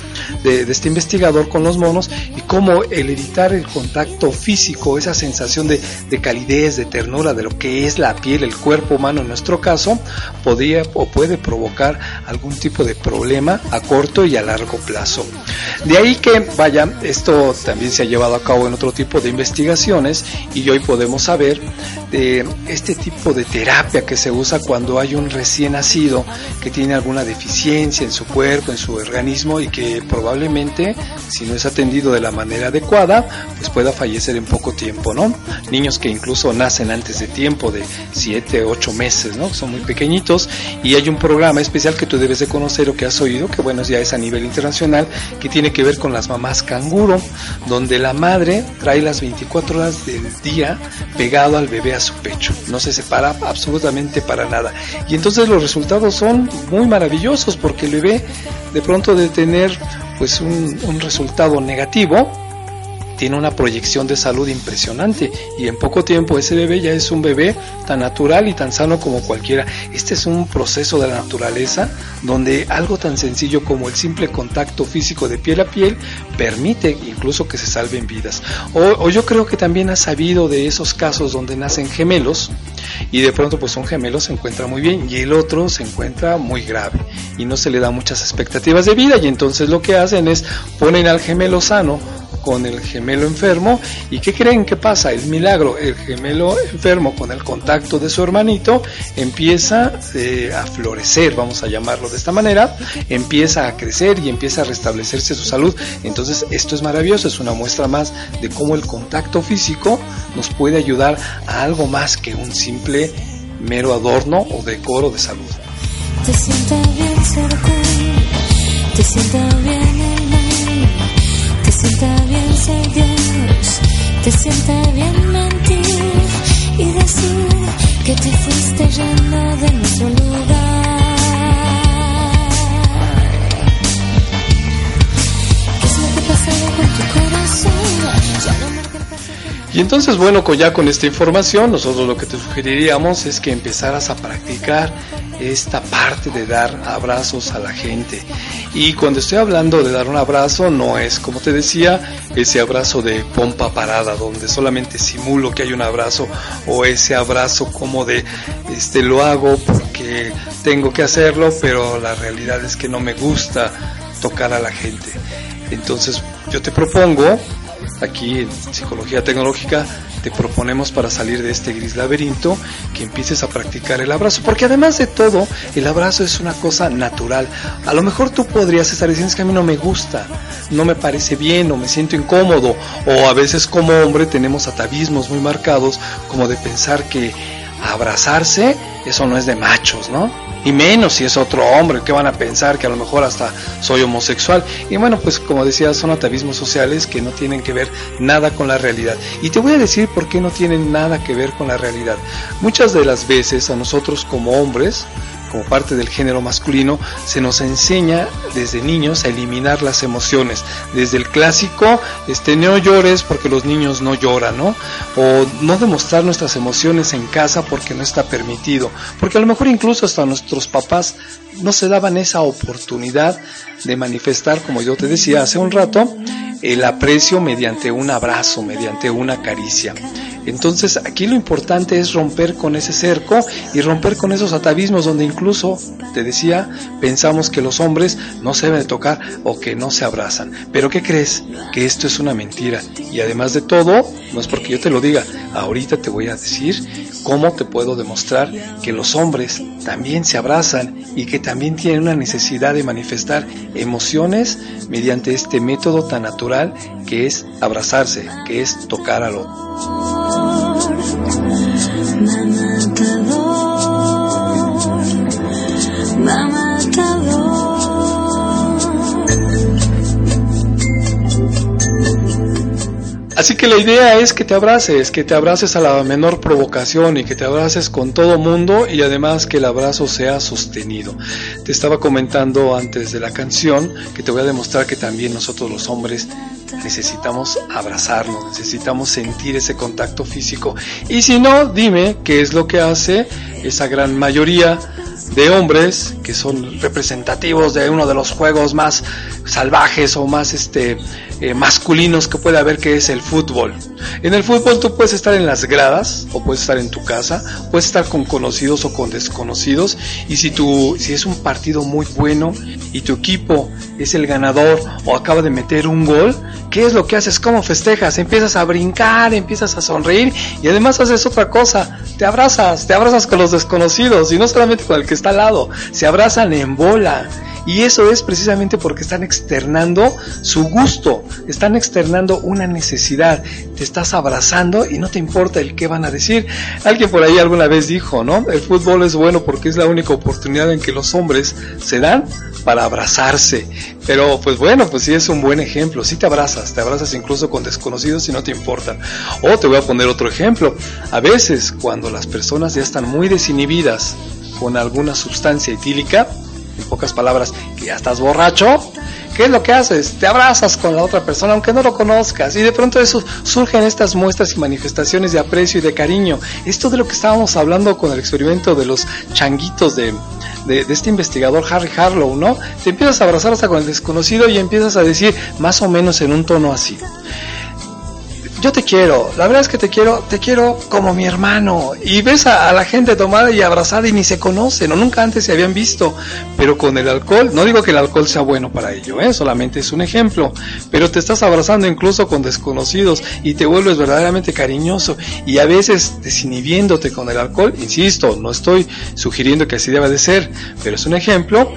de, de este investigador con los monos y cómo el evitar el contacto físico, esa sensación de, de, calidez, de ternura, de lo que es la piel, el cuerpo humano en nuestro caso, podría o puede provocar algún tipo de problema a corto y a largo plazo. De ahí que, vaya, esto también se ha llevado a cabo en otro tipo de investigaciones y hoy podemos saber de este tipo de terapia que se usa cuando hay un recién nacido que tiene alguna deficiencia en su cuerpo, en su organismo y que probablemente, si no es atendido de la manera adecuada, pues pueda fallecer en poco tiempo, ¿no? Niños que incluso nacen antes de tiempo, de 7, 8 meses, ¿no? Son muy pequeñitos y hay un programa especial que tú debes de conocer o que has oído, que bueno, ya es a nivel internacional, que tiene que ver con las mamás canguro, donde la madre trae las 24 horas del día pegado al bebé a su pecho, no se separa absolutamente para nada. Y entonces los resultados son muy maravillosos porque el bebé de pronto de tener pues un, un resultado negativo, tiene una proyección de salud impresionante y en poco tiempo ese bebé ya es un bebé tan natural y tan sano como cualquiera. Este es un proceso de la naturaleza donde algo tan sencillo como el simple contacto físico de piel a piel permite incluso que se salven vidas. O, yo creo que también has sabido de esos casos donde nacen gemelos y de pronto pues un gemelo se encuentra muy bien y el otro se encuentra muy grave y no se le da muchas expectativas de vida y entonces lo que hacen es ponen al gemelo sano con el gemelo enfermo y ¿qué creen que pasa? El milagro, el gemelo enfermo con el contacto de su hermanito empieza eh, a florecer, vamos a llamarlo de esta manera, empieza a crecer y empieza a restablecerse su salud. Entonces esto es maravilloso, es una muestra más de cómo el contacto físico nos puede ayudar a algo más que un simple mero adorno o decoro de salud. Te bien te sienta bien mentir y decir que te fuiste yendo de nuestro lugar. ¿Qué es lo que pasaba con tu corazón? Ya no que Y entonces, bueno, ya con esta información, nosotros lo que te sugeriríamos es que empezaras a practicar esta parte de dar abrazos a la gente. Y cuando estoy hablando de dar un abrazo, no es, como te decía, ese abrazo de pompa parada, donde solamente simulo que hay un abrazo, o ese abrazo como de, este, lo hago porque tengo que hacerlo, pero la realidad es que no me gusta tocar a la gente. Entonces, yo te propongo aquí en Psicología Tecnológica te proponemos para salir de este gris laberinto que empieces a practicar el abrazo, porque además de todo, el abrazo es una cosa natural. A lo mejor tú podrías estar diciendo "Es que a mí no me gusta, no me parece bien o me siento incómodo, o a veces como hombre tenemos atavismos muy marcados como de pensar que abrazarse, eso no es de machos, ¿no? Y menos si es otro hombre, que van a pensar que a lo mejor hasta soy homosexual. Y bueno, pues como decía, son atavismos sociales que no tienen que ver nada con la realidad. Y te voy a decir por qué no tienen nada que ver con la realidad. Muchas de las veces a nosotros como hombres, como parte del género masculino, se nos enseña desde niños a eliminar las emociones. Desde el clásico, este, no llores porque los niños no lloran, ¿no? O no demostrar nuestras emociones en casa porque no está permitido. Porque a lo mejor incluso hasta nuestros papás no se daban esa oportunidad de manifestar, como yo te decía hace un rato, el aprecio mediante un abrazo, mediante una caricia. Entonces aquí lo importante es romper con ese cerco y romper con esos atavismos donde incluso, te decía, pensamos que los hombres no se deben de tocar o que no se abrazan. Pero ¿qué crees? Que esto es una mentira. Y además de todo, no es porque yo te lo diga, ahorita te voy a decir cómo te puedo demostrar que los hombres también se abrazan y que también tienen una necesidad de manifestar emociones mediante este método tan natural que es abrazarse, que es tocar al otro. Así que la idea es que te abraces, que te abraces a la menor provocación y que te abraces con todo mundo y además que el abrazo sea sostenido. Te estaba comentando antes de la canción que te voy a demostrar que también nosotros los hombres necesitamos abrazarnos, necesitamos sentir ese contacto físico. Y si no, dime qué es lo que hace esa gran mayoría de hombres que son representativos de uno de los juegos más salvajes o más este eh, masculinos que puede haber que es el fútbol. En el fútbol tú puedes estar en las gradas o puedes estar en tu casa, puedes estar con conocidos o con desconocidos y si tu si es un partido muy bueno y tu equipo es el ganador o acaba de meter un gol, ¿qué es lo que haces? ¿Cómo festejas? Empiezas a brincar, empiezas a sonreír y además haces otra cosa, te abrazas, te abrazas con los desconocidos y no solamente con el que está al lado, se abrazan en bola. Y eso es precisamente porque están externando su gusto, están externando una necesidad, te estás abrazando y no te importa el qué van a decir. Alguien por ahí alguna vez dijo, ¿no? El fútbol es bueno porque es la única oportunidad en que los hombres se dan para abrazarse. Pero pues bueno, pues sí es un buen ejemplo, si te abrazas, te abrazas incluso con desconocidos y no te importan. O te voy a poner otro ejemplo, a veces cuando las personas ya están muy desinhibidas con alguna sustancia etílica, en pocas palabras, que ya estás borracho, ¿qué es lo que haces? Te abrazas con la otra persona, aunque no lo conozcas, y de pronto eso surgen estas muestras y manifestaciones de aprecio y de cariño. Esto de lo que estábamos hablando con el experimento de los changuitos de, de, de este investigador Harry Harlow, ¿no? Te empiezas a abrazar hasta con el desconocido y empiezas a decir más o menos en un tono así. Yo te quiero, la verdad es que te quiero, te quiero como mi hermano. Y ves a, la gente tomada y abrazada y ni se conocen o nunca antes se habían visto. Pero con el alcohol, no digo que el alcohol sea bueno para ello, ¿eh? solamente es un ejemplo. Pero te estás abrazando incluso con desconocidos y te vuelves verdaderamente cariñoso. Y a veces desinhibiéndote con el alcohol, insisto, no estoy sugiriendo que así deba de ser, pero es un ejemplo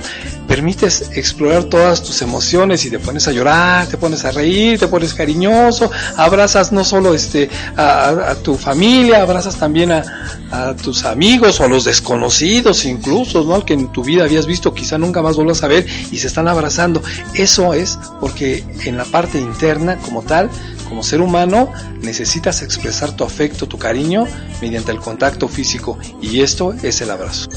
permites explorar todas tus emociones y te pones a llorar, te pones a reír, te pones cariñoso, abrazas no solo este a, tu familia, abrazas también a, a, tus amigos o a los desconocidos incluso, ¿no? Al que en tu vida habías visto, quizá nunca más vuelvas a ver y se están abrazando. Eso es porque en la parte interna como tal, como ser humano, necesitas expresar tu afecto, tu cariño mediante el contacto físico y esto es el abrazo.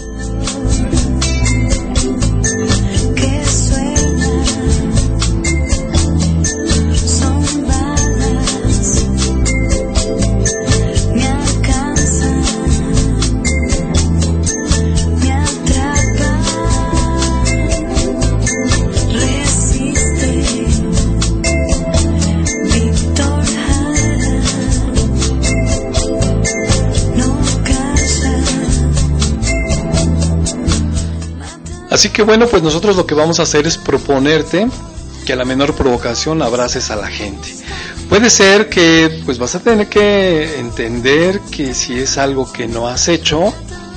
Así que bueno, pues nosotros lo que vamos a hacer es proponerte que a la menor provocación abraces a la gente. Puede ser que pues vas a tener que entender que si es algo que no has hecho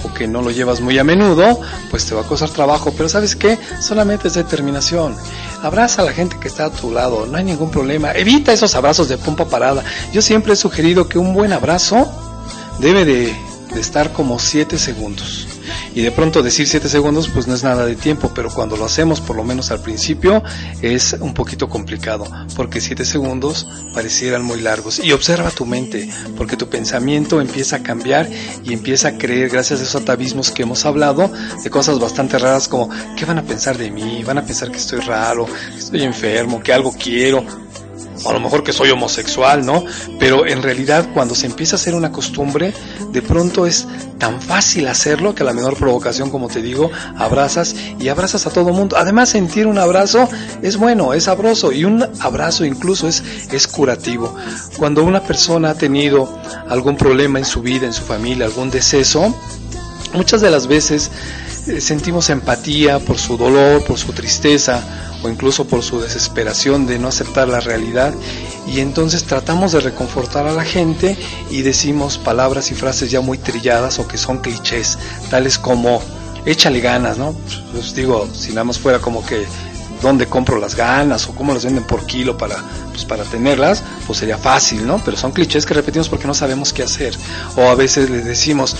o que no lo llevas muy a menudo, pues te va a costar trabajo, pero sabes qué, solamente es determinación. Abraza a la gente que está a tu lado, no hay ningún problema. Evita esos abrazos de pompa parada. Yo siempre he sugerido que un buen abrazo debe de, de estar como 7 segundos y de pronto decir 7 segundos pues no es nada de tiempo, pero cuando lo hacemos por lo menos al principio es un poquito complicado, porque 7 segundos parecieran muy largos. Y observa tu mente, porque tu pensamiento empieza a cambiar y empieza a creer, gracias a esos atavismos que hemos hablado, de cosas bastante raras como, ¿qué van a pensar de mí? Van a pensar que estoy raro, que estoy enfermo, que algo quiero a lo mejor que soy homosexual, ¿no? Pero en realidad cuando se empieza a hacer una costumbre, de pronto es tan fácil hacerlo que a la menor provocación, como te digo, abrazas y abrazas a todo mundo. Además, sentir un abrazo es bueno, es sabroso y un abrazo incluso es, es curativo. Cuando una persona ha tenido algún problema en su vida, en su familia, algún deceso, muchas de las veces eh, sentimos empatía por su dolor, por su tristeza, o incluso por su desesperación de no aceptar la realidad y entonces tratamos de reconfortar a la gente y decimos palabras y frases ya muy trilladas o que son clichés, tales como échale ganas, ¿no? Pues digo, si nada más fuera como que dónde compro las ganas o cómo las venden por kilo para, pues para tenerlas, pues sería fácil, ¿no? Pero son clichés que repetimos porque no sabemos qué hacer. O a veces les decimos,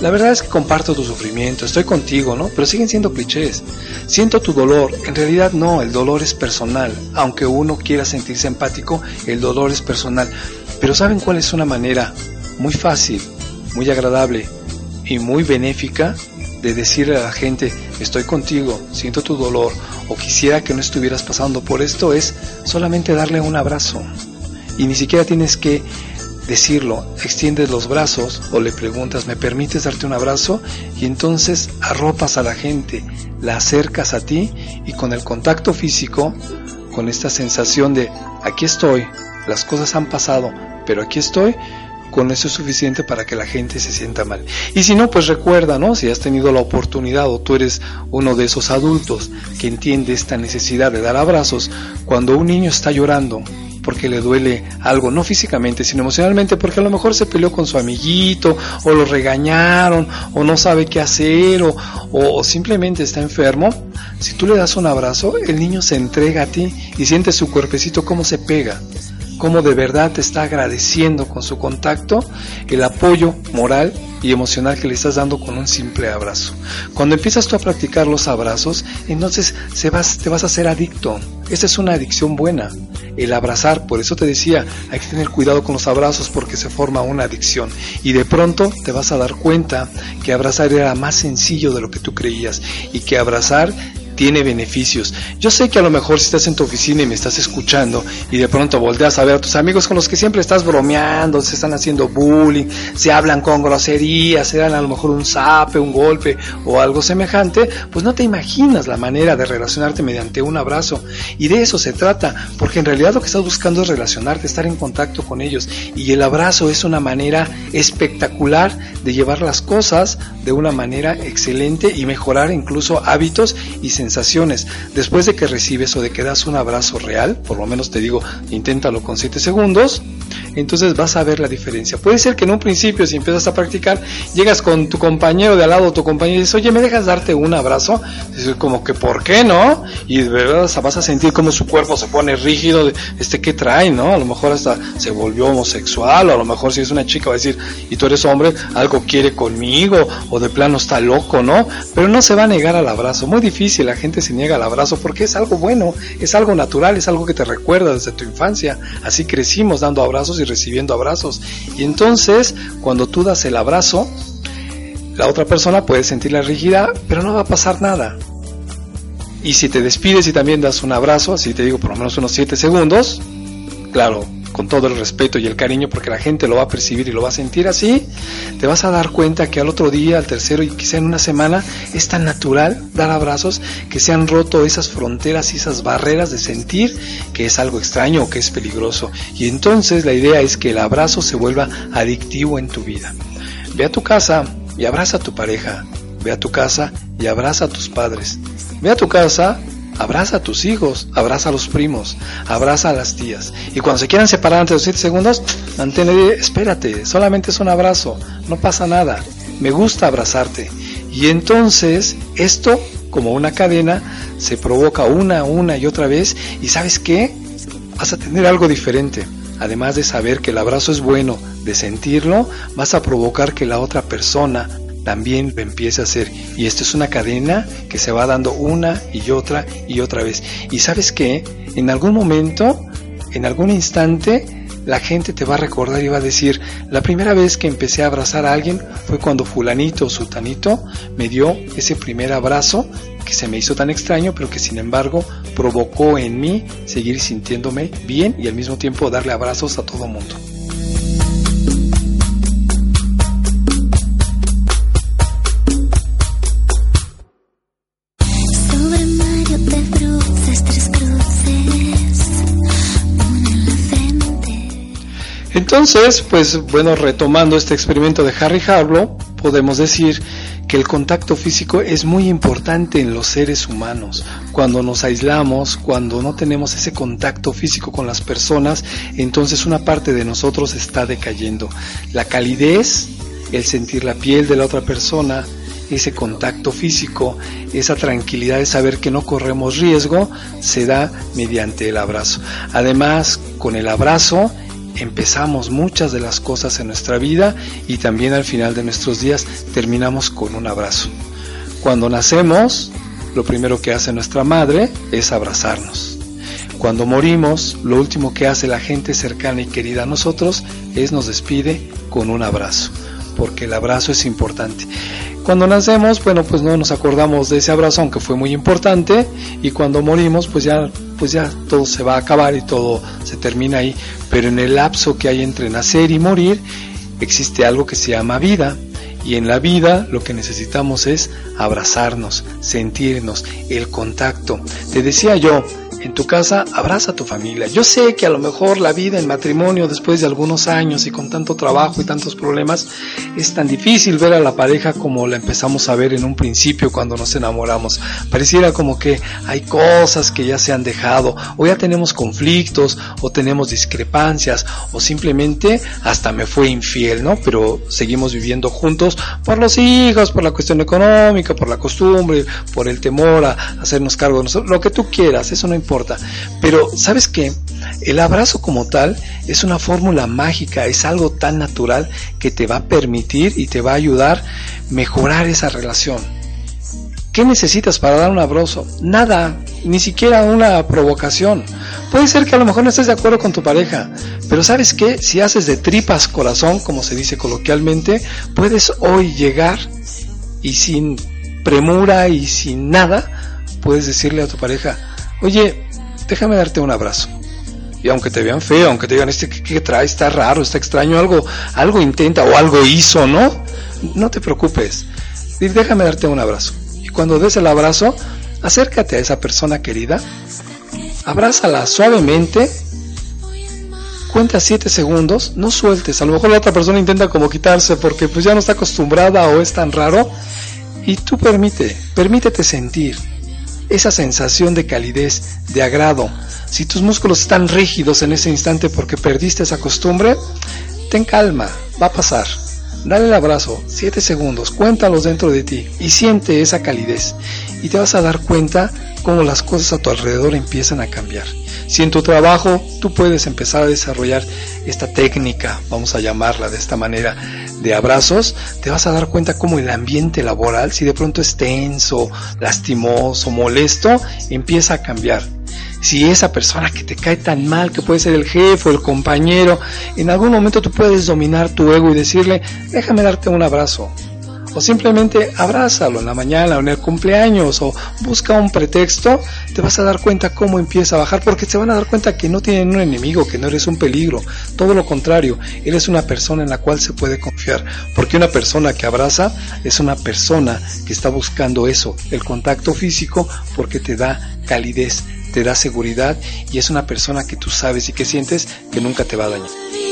la verdad es que comparto tu sufrimiento, estoy contigo, ¿no? Pero siguen siendo clichés. Siento tu dolor, en realidad no, el dolor es personal. Aunque uno quiera sentirse empático, el dolor es personal. Pero ¿saben cuál es una manera muy fácil, muy agradable y muy benéfica de decirle a la gente, estoy contigo, siento tu dolor o quisiera que no estuvieras pasando por esto? Es solamente darle un abrazo. Y ni siquiera tienes que decirlo, extiendes los brazos o le preguntas, ¿me permites darte un abrazo? Y entonces arropas a la gente, la acercas a ti y con el contacto físico, con esta sensación de, aquí estoy, las cosas han pasado, pero aquí estoy, con eso es suficiente para que la gente se sienta mal. Y si no, pues recuerda, ¿no? Si has tenido la oportunidad o tú eres uno de esos adultos que entiende esta necesidad de dar abrazos, cuando un niño está llorando, porque le duele algo, no físicamente, sino emocionalmente, porque a lo mejor se peleó con su amiguito, o lo regañaron, o no sabe qué hacer, o, o, simplemente está enfermo, si tú le das un abrazo, el niño se entrega a ti y siente su cuerpecito cómo se pega cómo de verdad te está agradeciendo con su contacto el apoyo moral y emocional que le estás dando con un simple abrazo. Cuando empiezas tú a practicar los abrazos, entonces se vas, te vas a hacer adicto. Esta es una adicción buena, el abrazar. Por eso te decía, hay que tener cuidado con los abrazos porque se forma una adicción. Y de pronto te vas a dar cuenta que abrazar era más sencillo de lo que tú creías y que abrazar tiene beneficios. Yo sé que a lo mejor si estás en tu oficina y me estás escuchando y de pronto volteas a ver a tus amigos con los que siempre estás bromeando, se están haciendo bullying, se hablan con groserías, se dan a lo mejor un zape, un golpe o algo semejante, pues no te imaginas la manera de relacionarte mediante un abrazo. Y de eso se trata, porque en realidad lo que estás buscando es relacionarte, estar en contacto con ellos. Y el abrazo es una manera espectacular de llevar las cosas de una manera excelente y mejorar incluso hábitos y sensaciones. Después de que recibes o de que das un abrazo real, por lo menos te digo, inténtalo con 7 segundos, entonces vas a ver la diferencia. Puede ser que en un principio, si empiezas a practicar, llegas con tu compañero de al lado, tu compañero, y dices, oye, ¿me dejas darte un abrazo? Dices, como que, ¿por qué no? Y de verdad vas a sentir como su cuerpo se pone rígido, este, ¿qué trae, no? A lo mejor hasta se volvió homosexual, o a lo mejor si es una chica va a decir, y tú eres hombre, algo quiere conmigo, o de plano está loco, ¿no? Pero no se va a negar al abrazo. Muy difícil, la gente se niega al abrazo porque es algo bueno, es algo natural, es algo que te recuerda desde tu infancia. Así crecimos dando abrazos y recibiendo abrazos. Y entonces, cuando tú das el abrazo, la otra persona puede sentir la rigidez, pero no va a pasar nada. Y si te despides y también das un abrazo, así te digo por lo menos unos 7 segundos, claro, con todo el respeto y el cariño, porque la gente lo va a percibir y lo va a sentir así, te vas a dar cuenta que al otro día, al tercero y quizá en una semana, es tan natural dar abrazos que se han roto esas fronteras y esas barreras de sentir que es algo extraño o que es peligroso. Y entonces la idea es que el abrazo se vuelva adictivo en tu vida. Ve a tu casa y abraza a tu pareja. Ve a tu casa y abraza a tus padres. Ve a tu casa Abraza a tus hijos, abraza a los primos, abraza a las tías. Y cuando se quieran separar antes de los 7 segundos, mantén, espérate, solamente es un abrazo, no pasa nada. Me gusta abrazarte. Y entonces esto, como una cadena, se provoca una, una y otra vez. Y sabes qué? Vas a tener algo diferente. Además de saber que el abrazo es bueno, de sentirlo, vas a provocar que la otra persona también lo empiece a hacer. Y esto es una cadena que se va dando una y otra y otra vez. Y sabes que en algún momento, en algún instante, la gente te va a recordar y va a decir, la primera vez que empecé a abrazar a alguien fue cuando fulanito o sultanito me dio ese primer abrazo que se me hizo tan extraño, pero que sin embargo provocó en mí seguir sintiéndome bien y al mismo tiempo darle abrazos a todo mundo. Entonces, pues bueno, retomando este experimento de Harry Harlow, podemos decir que el contacto físico es muy importante en los seres humanos. Cuando nos aislamos, cuando no tenemos ese contacto físico con las personas, entonces una parte de nosotros está decayendo. La calidez, el sentir la piel de la otra persona, ese contacto físico, esa tranquilidad de saber que no corremos riesgo, se da mediante el abrazo. Además, con el abrazo, empezamos muchas de las cosas en nuestra vida y también al final de nuestros días terminamos con un abrazo. Cuando nacemos, lo primero que hace nuestra madre es abrazarnos. Cuando morimos, lo último que hace la gente cercana y querida a nosotros es nos despide con un abrazo, porque el abrazo es importante. Cuando nacemos, bueno, pues no nos acordamos de ese abrazo, aunque fue muy importante, y cuando morimos, pues ya, pues ya todo se va a acabar y todo se termina ahí. Pero en el lapso que hay entre nacer y morir, existe algo que se llama vida. Y en la vida lo que necesitamos es abrazarnos, sentirnos, el contacto. Te decía yo, en tu casa, abraza a tu familia. Yo sé que a lo mejor la vida en matrimonio después de algunos años y con tanto trabajo y tantos problemas es tan difícil ver a la pareja como la empezamos a ver en un principio cuando nos enamoramos. Pareciera como que hay cosas que ya se han dejado o ya tenemos conflictos o tenemos discrepancias o simplemente hasta me fue infiel, ¿no? Pero seguimos viviendo juntos por los hijos, por la cuestión económica, por la costumbre, por el temor a hacernos cargo de nosotros, lo que tú quieras, eso no importa pero, ¿sabes qué? El abrazo como tal es una fórmula mágica, es algo tan natural que te va a permitir y te va a ayudar a mejorar esa relación. ¿Qué necesitas para dar un abrazo? Nada, ni siquiera una provocación. Puede ser que a lo mejor no estés de acuerdo con tu pareja, pero sabes qué, si haces de tripas corazón, como se dice coloquialmente, puedes hoy llegar y sin premura y sin nada, puedes decirle a tu pareja, oye, déjame darte un abrazo. Y aunque te vean feo, aunque te digan, este que, trae está raro, está extraño, algo, algo intenta o algo hizo, ¿no? No te preocupes. Déjame darte un abrazo. Y cuando des el abrazo, acércate a esa persona querida, abrázala suavemente, cuenta 7 segundos, no sueltes. A lo mejor la otra persona intenta como quitarse porque pues ya no está acostumbrada o es tan raro. Y tú permite, permítete sentir esa sensación de calidez, de agrado. Si tus músculos están rígidos en ese instante porque perdiste esa costumbre, ten calma, va a pasar. Dale el abrazo, 7 segundos, cuéntalos dentro de ti y siente esa calidez. Y te vas a dar cuenta cómo las cosas a tu alrededor empiezan a cambiar. Si en tu trabajo tú puedes empezar a desarrollar esta técnica, vamos a llamarla de esta manera, de abrazos, te vas a dar cuenta cómo el ambiente laboral, si de pronto es tenso, lastimoso, molesto, empieza a cambiar. Si esa persona que te cae tan mal, que puede ser el jefe o el compañero, en algún momento tú puedes dominar tu ego y decirle, déjame darte un abrazo, o simplemente abrázalo en la mañana o en el cumpleaños o busca un pretexto, te vas a dar cuenta cómo empieza a bajar porque se van a dar cuenta que no tienen un enemigo, que no eres un peligro, todo lo contrario, eres una persona en la cual se puede confiar, porque una persona que abraza es una persona que está buscando eso, el contacto físico porque te da calidez, te da seguridad y es una persona que tú sabes y que sientes que nunca te va a dañar.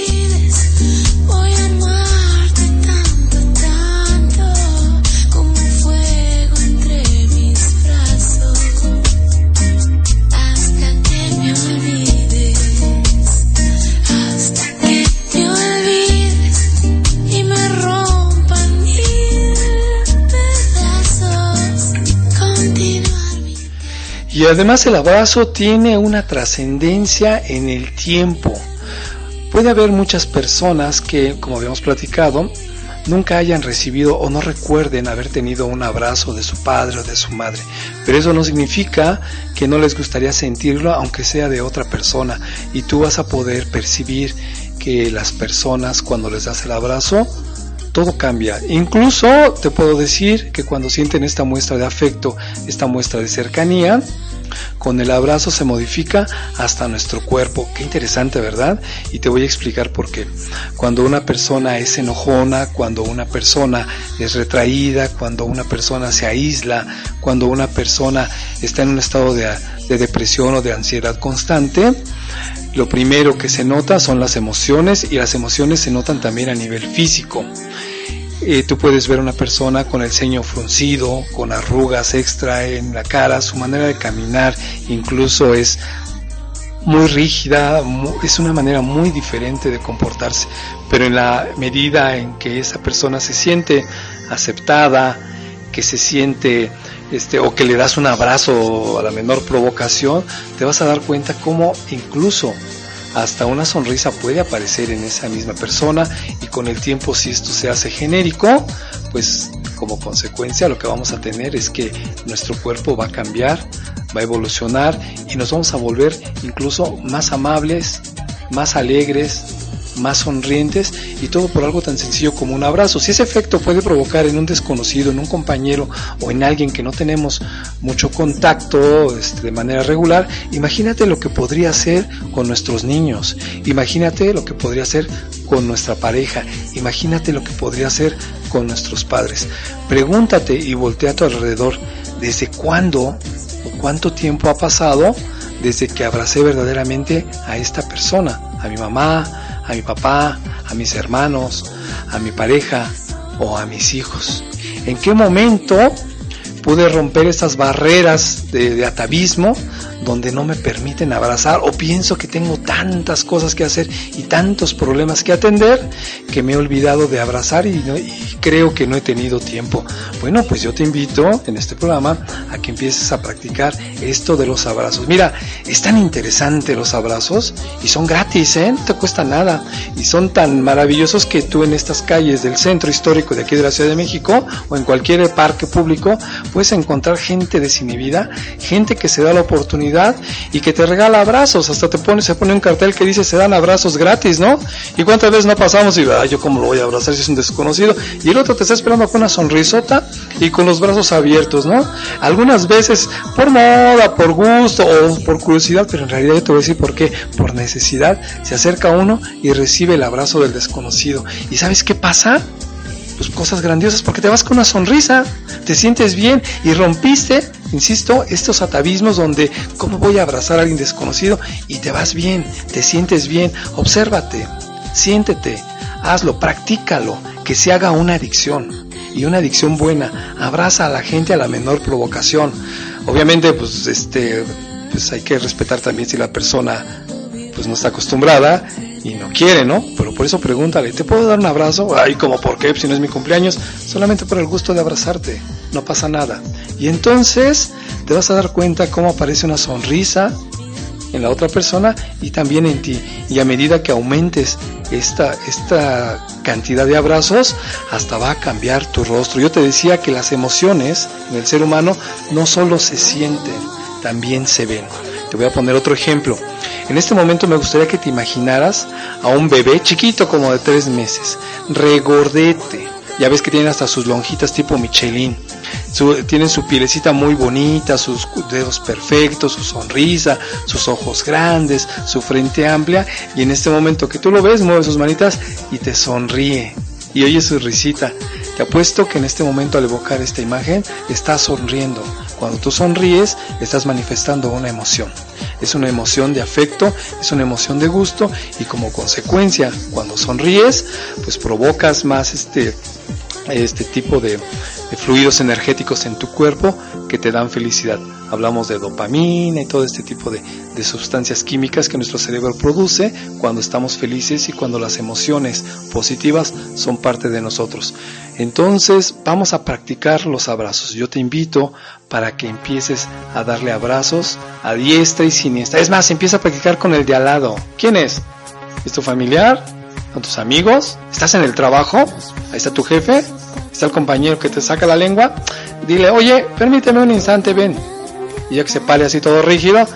Y además el abrazo tiene una trascendencia en el tiempo. Puede haber muchas personas que, como habíamos platicado, nunca hayan recibido o no recuerden haber tenido un abrazo de su padre o de su madre. Pero eso no significa que no les gustaría sentirlo aunque sea de otra persona. Y tú vas a poder percibir que las personas cuando les das el abrazo, todo cambia. Incluso te puedo decir que cuando sienten esta muestra de afecto, esta muestra de cercanía, con el abrazo se modifica hasta nuestro cuerpo. Qué interesante, ¿verdad? Y te voy a explicar por qué. Cuando una persona es enojona, cuando una persona es retraída, cuando una persona se aísla, cuando una persona está en un estado de, depresión o de ansiedad constante, lo primero que se nota son las emociones y las emociones se notan también a nivel físico. Eh, tú puedes ver una persona con el ceño fruncido, con arrugas extra en la cara, su manera de caminar incluso es muy rígida, es una manera muy diferente de comportarse, pero en la medida en que esa persona se siente aceptada, que se siente este o que le das un abrazo a la menor provocación, te vas a dar cuenta cómo incluso hasta una sonrisa puede aparecer en esa misma persona y con el tiempo si esto se hace genérico, pues como consecuencia lo que vamos a tener es que nuestro cuerpo va a cambiar, va a evolucionar y nos vamos a volver incluso más amables, más alegres, más sonrientes y todo por algo tan sencillo como un abrazo. Si ese efecto puede provocar en un desconocido, en un compañero o en alguien que no tenemos mucho contacto este, de manera regular, imagínate lo que podría hacer con nuestros niños, imagínate lo que podría hacer con nuestra pareja, imagínate lo que podría hacer con nuestros padres. Pregúntate y voltea a tu alrededor desde cuándo o cuánto tiempo ha pasado desde que abracé verdaderamente a esta persona, a mi mamá, a mi papá, a mis hermanos, a mi pareja o a mis hijos. ¿En qué momento pude romper estas barreras de, atavismo donde no me permiten abrazar o pienso que tengo tantas cosas que hacer y tantos problemas que atender que me he olvidado de abrazar y, creo que no he tenido tiempo. Bueno, pues yo te invito en este programa a que empieces a practicar esto de los abrazos. Mira, es tan interesante los abrazos y son gratis, ¿eh? no te cuesta nada y son tan maravillosos que tú en estas calles del centro histórico de aquí de la Ciudad de México o en cualquier parque público puedes encontrar gente desinhibida, gente que se da la oportunidad y que te regala abrazos, hasta te pone, se pone un cartel que dice se dan abrazos gratis, ¿no? ¿Y cuántas veces no pasamos y, yo cómo lo voy a abrazar si es un desconocido? Y el otro te está esperando con una sonrisota y con los brazos abiertos, ¿no? Algunas veces por moda, por gusto o por curiosidad, pero en realidad yo te voy a decir por qué, por necesidad, se acerca uno y recibe el abrazo del desconocido. ¿Y sabes qué pasa? pues cosas grandiosas porque te vas con una sonrisa, te sientes bien y rompiste, insisto, estos atavismos donde cómo voy a abrazar a alguien desconocido y te vas bien, te sientes bien, obsérvate, siéntete, hazlo, practícalo, que se haga una adicción y una adicción buena, abraza a la gente a la menor provocación. Obviamente, pues este pues hay que respetar también si la persona pues no está acostumbrada y no quiere, ¿no? Pero por eso pregúntale, ¿te puedo dar un abrazo? Ay, como por qué? Si no es mi cumpleaños, solamente por el gusto de abrazarte, no pasa nada. Y entonces te vas a dar cuenta cómo aparece una sonrisa en la otra persona y también en ti. Y a medida que aumentes esta, esta cantidad de abrazos, hasta va a cambiar tu rostro. Yo te decía que las emociones en el ser humano no solo se sienten, también se ven. Te voy a poner otro ejemplo. En este momento me gustaría que te imaginaras a un bebé chiquito como de tres meses, regordete. Ya ves que tiene hasta sus lonjitas tipo Michelin. tienen su pielecita muy bonita, sus dedos perfectos, su sonrisa, sus ojos grandes, su frente amplia. Y en este momento que tú lo ves, mueve sus manitas y te sonríe. Y oye su risita. Te apuesto que en este momento al evocar esta imagen, estás sonriendo. Cuando tú sonríes, estás manifestando una emoción. Es una emoción de afecto, es una emoción de gusto y como consecuencia, cuando sonríes, pues provocas más este este tipo de, fluidos energéticos en tu cuerpo que te dan felicidad. Hablamos de dopamina y todo este tipo de, de, sustancias químicas que nuestro cerebro produce cuando estamos felices y cuando las emociones positivas son parte de nosotros. Entonces vamos a practicar los abrazos. Yo te invito para que empieces a darle abrazos a diestra y siniestra. Es más, empieza a practicar con el de al lado. ¿Quién es? ¿Es tu familiar? ¿Con tus amigos? ¿Estás en el trabajo? Ahí está tu jefe. Está el compañero que te saca la lengua. Dile, oye, permíteme un instante, ven. Y ya que se pare así todo rígido,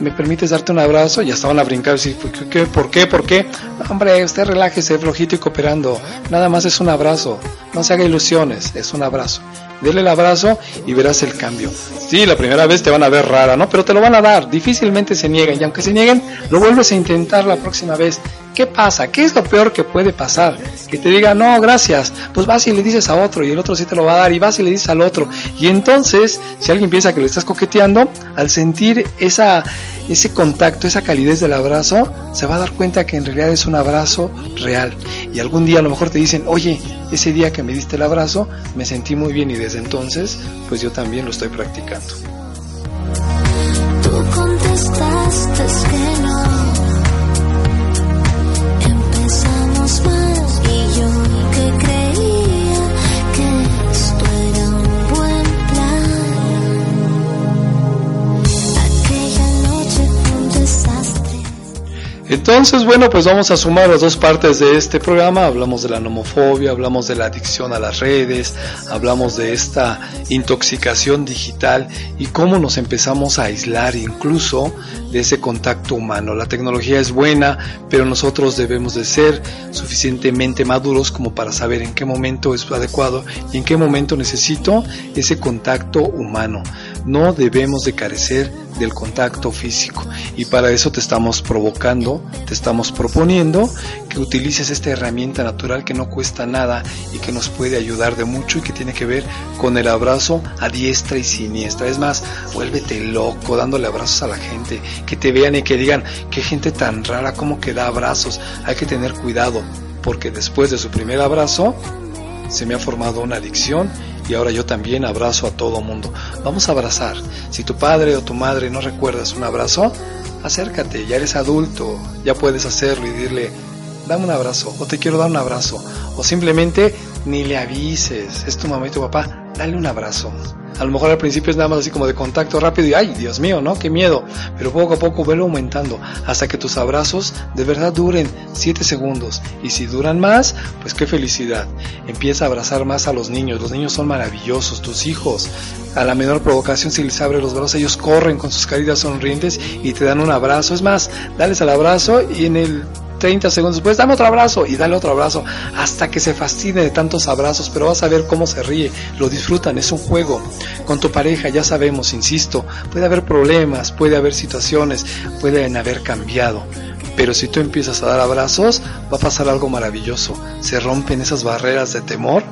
¿me permites darte un abrazo? Ya estaban a brincar. ¿Por qué? ¿Por qué? ¿Por qué? Hombre, usted relájese, flojito y cooperando. Nada más es un abrazo. No se haga ilusiones, es un abrazo. Dele el abrazo y verás el cambio. Sí, la primera vez te van a ver rara, ¿no? Pero te lo van a dar. Difícilmente se niegan. Y aunque se nieguen, lo vuelves a intentar la próxima vez. ¿Qué pasa? ¿Qué es lo peor que puede pasar? Que te diga, no, gracias. Pues vas y le dices a otro y el otro sí te lo va a dar y vas y le dices al otro. Y entonces, si alguien piensa que le estás coqueteando, al sentir esa, ese contacto, esa calidez del abrazo, se va a dar cuenta que en realidad es un abrazo real. Y algún día a lo mejor te dicen, oye, ese día que me diste el abrazo, me sentí muy bien y desde entonces, pues yo también lo estoy practicando. Tú contestaste que Entonces, bueno, pues vamos a sumar las dos partes de este programa. Hablamos de la nomofobia, hablamos de la adicción a las redes, hablamos de esta intoxicación digital y cómo nos empezamos a aislar incluso de ese contacto humano. La tecnología es buena, pero nosotros debemos de ser suficientemente maduros como para saber en qué momento es adecuado y en qué momento necesito ese contacto humano. No debemos de carecer del contacto físico y para eso te estamos provocando, te estamos proponiendo que utilices esta herramienta natural que no cuesta nada y que nos puede ayudar de mucho y que tiene que ver con el abrazo a diestra y siniestra. Es más, vuélvete loco dándole abrazos a la gente, que te vean y que digan, qué gente tan rara como que da abrazos. Hay que tener cuidado porque después de su primer abrazo se me ha formado una adicción y ahora yo también abrazo a todo mundo. Vamos a abrazar. Si tu padre o tu madre no recuerdas un abrazo, acércate, ya eres adulto, ya puedes hacerlo y decirle, dame un abrazo o te quiero dar un abrazo o simplemente ni le avises, es tu mamá y tu papá, dale un abrazo. A lo mejor al principio es nada más así como de contacto rápido y ay, Dios mío, ¿no? Qué miedo. Pero poco a poco velo aumentando hasta que tus abrazos de verdad duren 7 segundos. Y si duran más, pues qué felicidad. Empieza a abrazar más a los niños. Los niños son maravillosos, tus hijos. A la menor provocación, si les abre los brazos, ellos corren con sus caritas sonrientes y te dan un abrazo. Es más, dales el abrazo y en el 30 segundos después, dame otro abrazo y dale otro abrazo hasta que se fascine de tantos abrazos, pero vas a ver cómo se ríe, lo disfrutan, es un juego. Con tu pareja, ya sabemos, insisto, puede haber problemas, puede haber situaciones, pueden haber cambiado. Pero si tú empiezas a dar abrazos, va a pasar algo maravilloso. Se rompen esas barreras de temor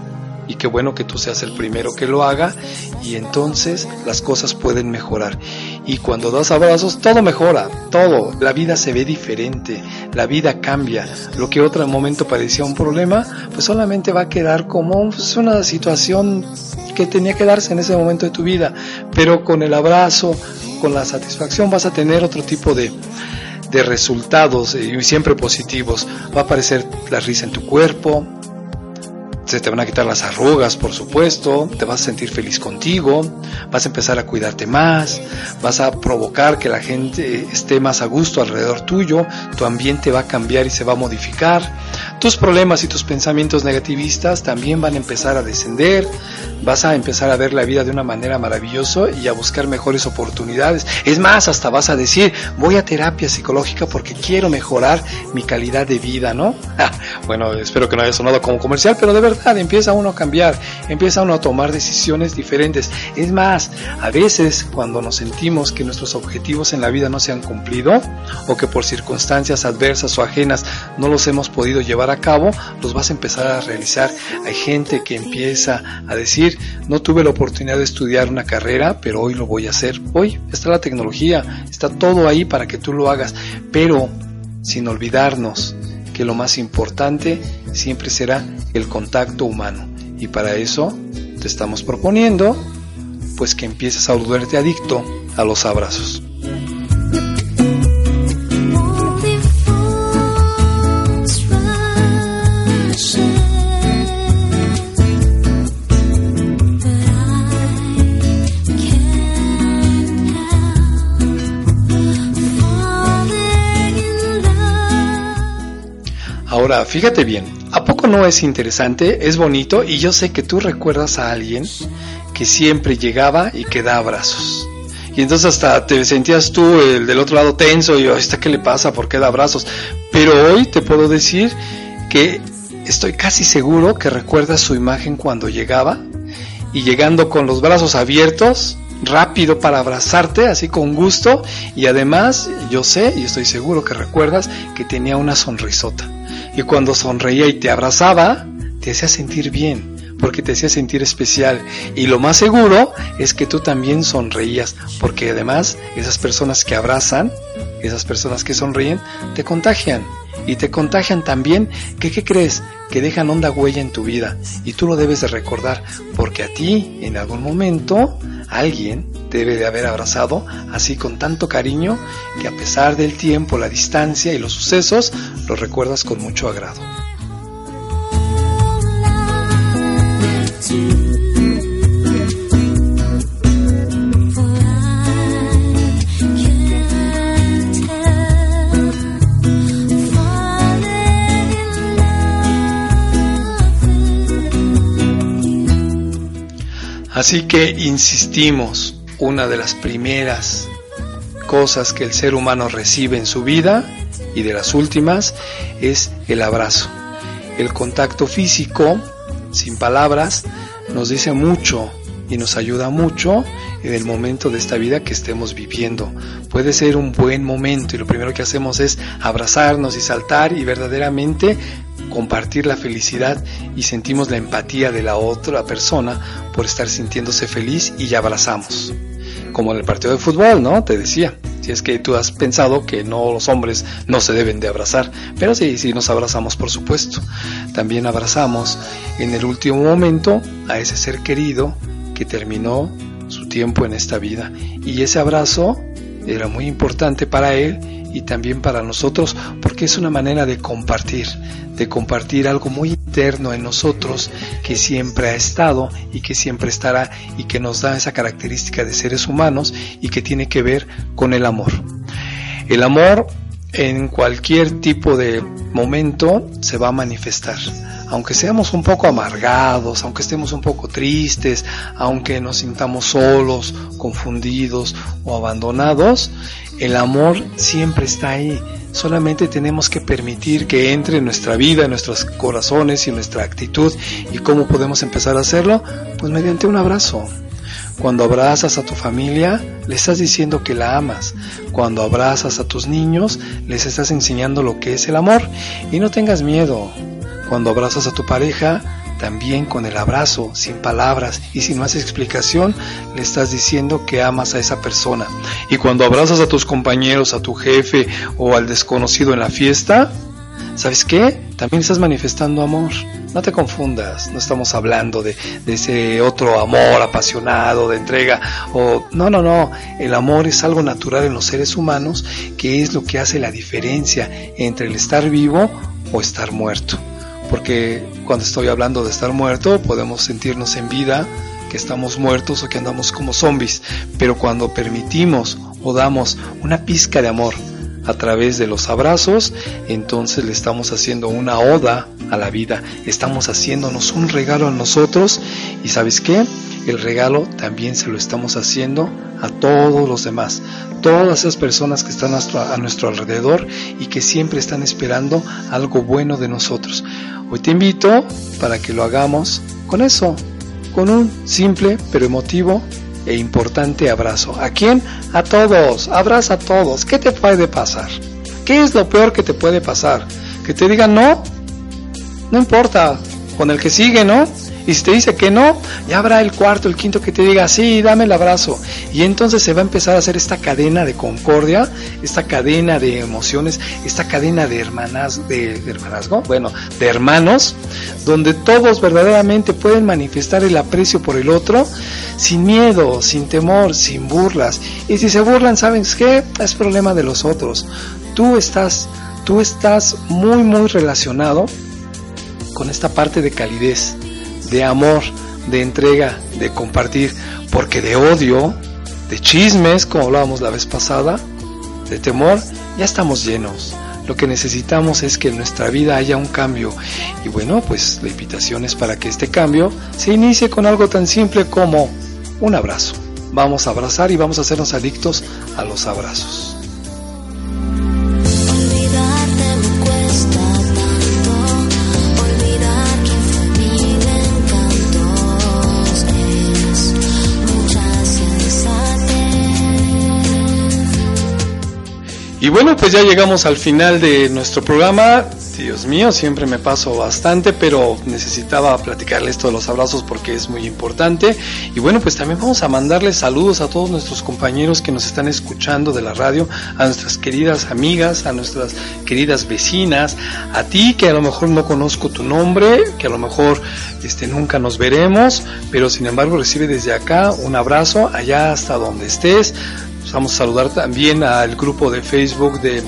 y qué bueno que tú seas el primero que lo haga y entonces las cosas pueden mejorar. Y cuando das abrazos, todo mejora, todo, la vida se ve diferente, la vida cambia. Lo que otro momento parecía un problema, pues solamente va a quedar como pues, una situación que tenía que darse en ese momento de tu vida, pero con el abrazo, con la satisfacción vas a tener otro tipo de de resultados eh, y siempre positivos. Va a aparecer la risa en tu cuerpo, se te van a quitar las arrugas, por supuesto, te vas a sentir feliz contigo, vas a empezar a cuidarte más, vas a provocar que la gente esté más a gusto alrededor tuyo, tu ambiente va a cambiar y se va a modificar, tus problemas y tus pensamientos negativistas también van a empezar a descender, vas a empezar a ver la vida de una manera maravillosa y a buscar mejores oportunidades. Es más, hasta vas a decir, voy a terapia psicológica porque quiero mejorar mi calidad de vida, ¿no? bueno, espero que no haya sonado como comercial, pero de verdad empieza uno a cambiar, empieza uno a tomar decisiones diferentes. Es más, a veces cuando nos sentimos que nuestros objetivos en la vida no se han cumplido o que por circunstancias adversas o ajenas no los hemos podido llevar cabo, los vas a empezar a realizar. Hay gente que empieza a decir, no tuve la oportunidad de estudiar una carrera, pero hoy lo voy a hacer. Hoy está la tecnología, está todo ahí para que tú lo hagas, pero sin olvidarnos que lo más importante siempre será el contacto humano. Y para eso te estamos proponiendo pues que empieces a volverte adicto a los abrazos. Ahora, fíjate bien, ¿a poco no es interesante? Es bonito y yo sé que tú recuerdas a alguien que siempre llegaba y que da abrazos. Y entonces hasta te sentías tú el del otro lado tenso y, ¿esta qué le pasa? ¿Por qué da abrazos? Pero hoy te puedo decir que estoy casi seguro que recuerdas su imagen cuando llegaba y llegando con los brazos abiertos, rápido para abrazarte, así con gusto. Y además, yo sé y estoy seguro que recuerdas que tenía una sonrisota y cuando sonreía y te abrazaba, te hacía sentir bien, porque te hacía sentir especial. Y lo más seguro es que tú también sonreías, porque además esas personas que abrazan, esas personas que sonríen, te contagian. Y te contagian también que, ¿qué crees? Que dejan honda huella en tu vida. Y tú lo debes de recordar, porque a ti, en algún momento, alguien debe de haber abrazado así con tanto cariño que a pesar del tiempo, la distancia y los sucesos, lo recuerdas con mucho agrado. Así que insistimos, una de las primeras cosas que el ser humano recibe en su vida y de las últimas es el abrazo. El contacto físico, sin palabras, nos dice mucho y nos ayuda mucho en el momento de esta vida que estemos viviendo. Puede ser un buen momento y lo primero que hacemos es abrazarnos y saltar y verdaderamente compartir la felicidad y sentimos la empatía de la otra persona por estar sintiéndose feliz y ya abrazamos. Como en el partido de fútbol, ¿no? Te decía. Si es que tú has pensado que no los hombres no se deben de abrazar, pero sí, sí nos abrazamos por supuesto. También abrazamos en el último momento a ese ser querido que terminó su tiempo en esta vida. Y ese abrazo era muy importante para él y también para nosotros porque es una manera de compartir, de compartir algo muy interno en nosotros que siempre ha estado y que siempre estará y que nos da esa característica de seres humanos y que tiene que ver con el amor. El amor en cualquier tipo de momento se va a manifestar. Aunque seamos un poco amargados, aunque estemos un poco tristes, aunque nos sintamos solos, confundidos o abandonados, el amor siempre está ahí. Solamente tenemos que permitir que entre en nuestra vida, en nuestros corazones y en nuestra actitud. ¿Y cómo podemos empezar a hacerlo? Pues mediante un abrazo, cuando abrazas a tu familia, le estás diciendo que la amas. Cuando abrazas a tus niños, les estás enseñando lo que es el amor. Y no tengas miedo. Cuando abrazas a tu pareja, también con el abrazo, sin palabras y sin más explicación, le estás diciendo que amas a esa persona. Y cuando abrazas a tus compañeros, a tu jefe o al desconocido en la fiesta, ¿sabes qué? También estás manifestando amor. No te confundas, no estamos hablando de, ese otro amor apasionado, de entrega, o no, no, no, el amor es algo natural en los seres humanos que es lo que hace la diferencia entre el estar vivo o estar muerto. Porque cuando estoy hablando de estar muerto podemos sentirnos en vida, que estamos muertos o que andamos como zombies, pero cuando permitimos o damos una pizca de amor a través de los abrazos, entonces le estamos haciendo una oda a la vida, estamos haciéndonos un regalo a nosotros y sabes qué, el regalo también se lo estamos haciendo a todos los demás, todas esas personas que están a nuestro alrededor y que siempre están esperando algo bueno de nosotros. Hoy te invito para que lo hagamos con eso, con un simple pero emotivo e importante abrazo. ¿A quién? A todos. Abraza a todos. ¿Qué te puede pasar? ¿Qué es lo peor que te puede pasar? Que te digan no. No importa. Con el que sigue, ¿no? Y si te dice que no, ya habrá el cuarto, el quinto que te diga, sí, dame el abrazo. Y entonces se va a empezar a hacer esta cadena de concordia, esta cadena de emociones, esta cadena de hermanas, de, hermanazgo, bueno, de hermanos, donde todos verdaderamente pueden manifestar el aprecio por el otro sin miedo, sin temor, sin burlas. Y si se burlan, ¿sabes qué? Es problema de los otros. Tú estás, tú estás muy, muy relacionado con esta parte de calidez de amor, de entrega, de compartir, porque de odio, de chismes, como hablábamos la vez pasada, de temor, ya estamos llenos. Lo que necesitamos es que en nuestra vida haya un cambio. Y bueno, pues la invitación es para que este cambio se inicie con algo tan simple como un abrazo. Vamos a abrazar y vamos a hacernos adictos a los abrazos. Y bueno, pues ya llegamos al final de nuestro programa. Dios mío, siempre me paso bastante, pero necesitaba platicarle esto de los abrazos porque es muy importante. Y bueno, pues también vamos a mandarles saludos a todos nuestros compañeros que nos están escuchando de la radio, a nuestras queridas amigas, a nuestras queridas vecinas, a ti que a lo mejor no conozco tu nombre, que a lo mejor este nunca nos veremos, pero sin embargo recibe desde acá un abrazo allá hasta donde estés Vamos a saludar también al grupo de Facebook de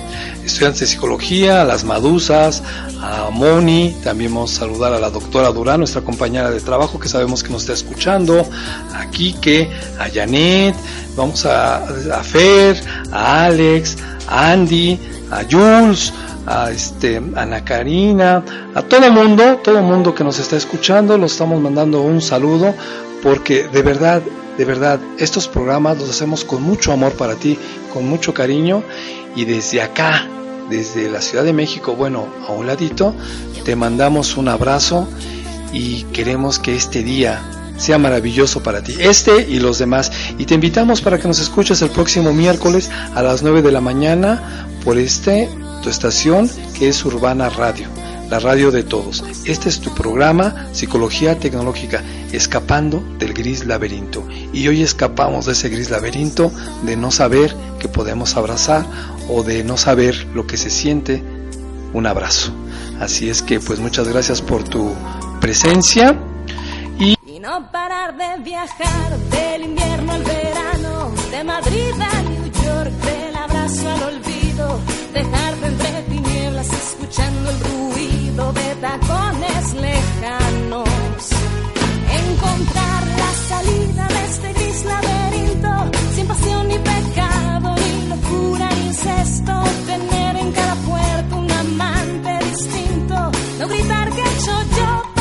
estudiantes de psicología, a las Madusas, a Moni, también vamos a saludar a la doctora Durán, nuestra compañera de trabajo que sabemos que nos está escuchando, a Quique, a Janet, vamos a, a Fer, a Alex, a Andy, a Jules, a este Ana Karina, a todo el mundo, todo el mundo que nos está escuchando, los estamos mandando un saludo porque de verdad de verdad, estos programas los hacemos con mucho amor para ti, con mucho cariño. Y desde acá, desde la Ciudad de México, bueno, a un ladito, te mandamos un abrazo y queremos que este día sea maravilloso para ti, este y los demás. Y te invitamos para que nos escuches el próximo miércoles a las 9 de la mañana por este, tu estación que es Urbana Radio la radio de todos. Este es tu programa Psicología Tecnológica, escapando del gris laberinto. Y hoy escapamos de ese gris laberinto de no saber que podemos abrazar o de no saber lo que se siente un abrazo. Así es que pues muchas gracias por tu presencia y, no parar de viajar del invierno al verano, de Madrid a New York, del abrazo al olvido, dejarte entre tinieblas escuchando el ruido de tacones lejanos. Encontrar la salida de este gris laberinto, sin pasión ni pecado, ni locura ni incesto. Tener en cada puerto un amante distinto, no gritar que soy yo.